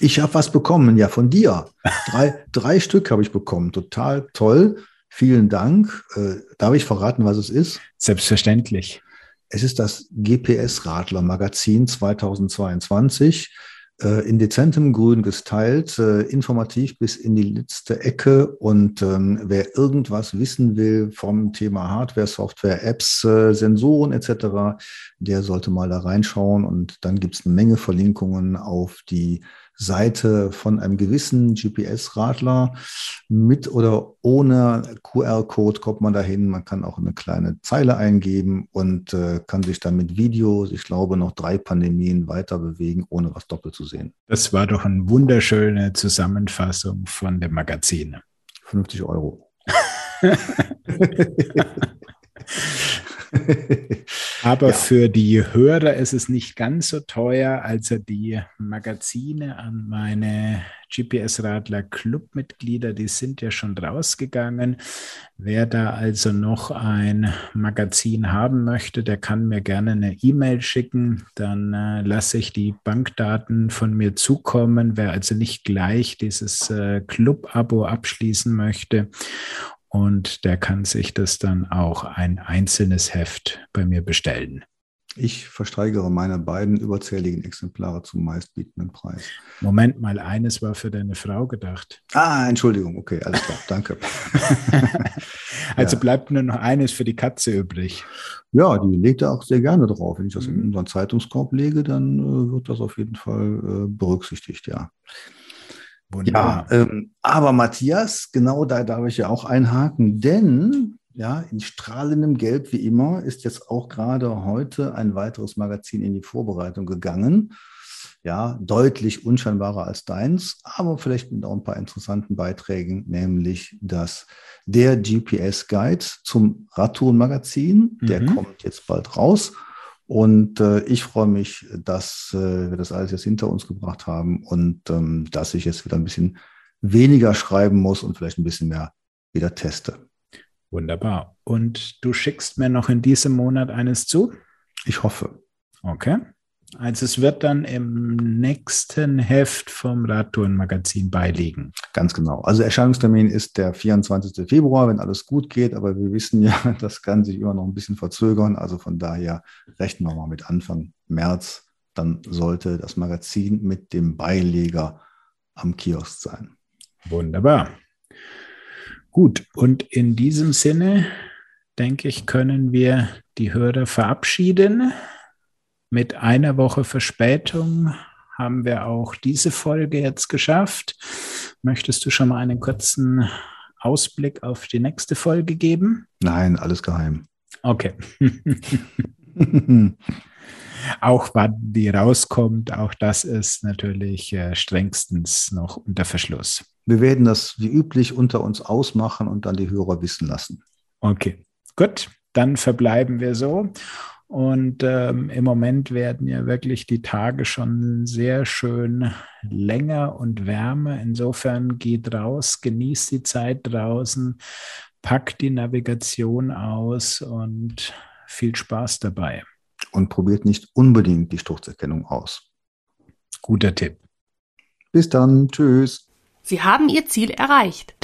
Ich habe was bekommen, ja, von dir. Drei, drei Stück habe ich bekommen. Total toll. Vielen Dank. Äh, darf ich verraten, was es ist? Selbstverständlich. Es ist das GPS-Radler Magazin 2022 äh, in dezentem Grün gestylt, äh, informativ bis in die letzte Ecke. Und ähm, wer irgendwas wissen will vom Thema Hardware, Software, Apps, äh, Sensoren etc., der sollte mal da reinschauen. Und dann gibt es eine Menge Verlinkungen auf die Seite von einem gewissen GPS-Radler. Mit oder ohne QR-Code kommt man dahin. Man kann auch eine kleine Zeile eingeben und äh, kann sich dann mit Videos, ich glaube, noch drei Pandemien weiter bewegen, ohne was doppelt zu sehen. Das war doch eine wunderschöne Zusammenfassung von dem Magazin. 50 Euro. Aber ja. für die Hörer ist es nicht ganz so teuer. Also die Magazine an meine GPS-Radler Clubmitglieder, die sind ja schon rausgegangen. Wer da also noch ein Magazin haben möchte, der kann mir gerne eine E-Mail schicken. Dann äh, lasse ich die Bankdaten von mir zukommen. Wer also nicht gleich dieses äh, Club-Abo abschließen möchte und der kann sich das dann auch ein einzelnes Heft bei mir bestellen. Ich versteigere meine beiden überzähligen Exemplare zum meistbietenden Preis. Moment mal, eines war für deine Frau gedacht. Ah, Entschuldigung, okay, alles klar, danke. also ja. bleibt nur noch eines für die Katze übrig. Ja, die legt er auch sehr gerne drauf. Wenn ich das mhm. in unseren Zeitungskorb lege, dann äh, wird das auf jeden Fall äh, berücksichtigt, ja. Wunderbar. Ja, ähm, aber Matthias, genau da darf ich ja auch einhaken, denn ja, in strahlendem Gelb wie immer ist jetzt auch gerade heute ein weiteres Magazin in die Vorbereitung gegangen. Ja, deutlich unscheinbarer als deins, aber vielleicht mit auch ein paar interessanten Beiträgen, nämlich das der GPS Guide zum Radtouren-Magazin. Der mhm. kommt jetzt bald raus. Und äh, ich freue mich, dass äh, wir das alles jetzt hinter uns gebracht haben und ähm, dass ich jetzt wieder ein bisschen weniger schreiben muss und vielleicht ein bisschen mehr wieder teste. Wunderbar. Und du schickst mir noch in diesem Monat eines zu? Ich hoffe. Okay. Also es wird dann im nächsten Heft vom Radtourenmagazin beiliegen. Ganz genau. Also Erscheinungstermin ist der 24. Februar, wenn alles gut geht, aber wir wissen ja, das kann sich immer noch ein bisschen verzögern. Also von daher rechnen wir mal mit Anfang März. Dann sollte das Magazin mit dem Beileger am Kiosk sein. Wunderbar. Gut, und in diesem Sinne, denke ich, können wir die Hörer verabschieden. Mit einer Woche Verspätung haben wir auch diese Folge jetzt geschafft. Möchtest du schon mal einen kurzen Ausblick auf die nächste Folge geben? Nein, alles geheim. Okay. auch wann die rauskommt, auch das ist natürlich äh, strengstens noch unter Verschluss. Wir werden das wie üblich unter uns ausmachen und dann die Hörer wissen lassen. Okay, gut, dann verbleiben wir so. Und ähm, im Moment werden ja wirklich die Tage schon sehr schön länger und wärmer. Insofern geht raus, genießt die Zeit draußen, packt die Navigation aus und viel Spaß dabei. Und probiert nicht unbedingt die Sturzerkennung aus. Guter Tipp. Bis dann. Tschüss. Sie haben Ihr Ziel erreicht.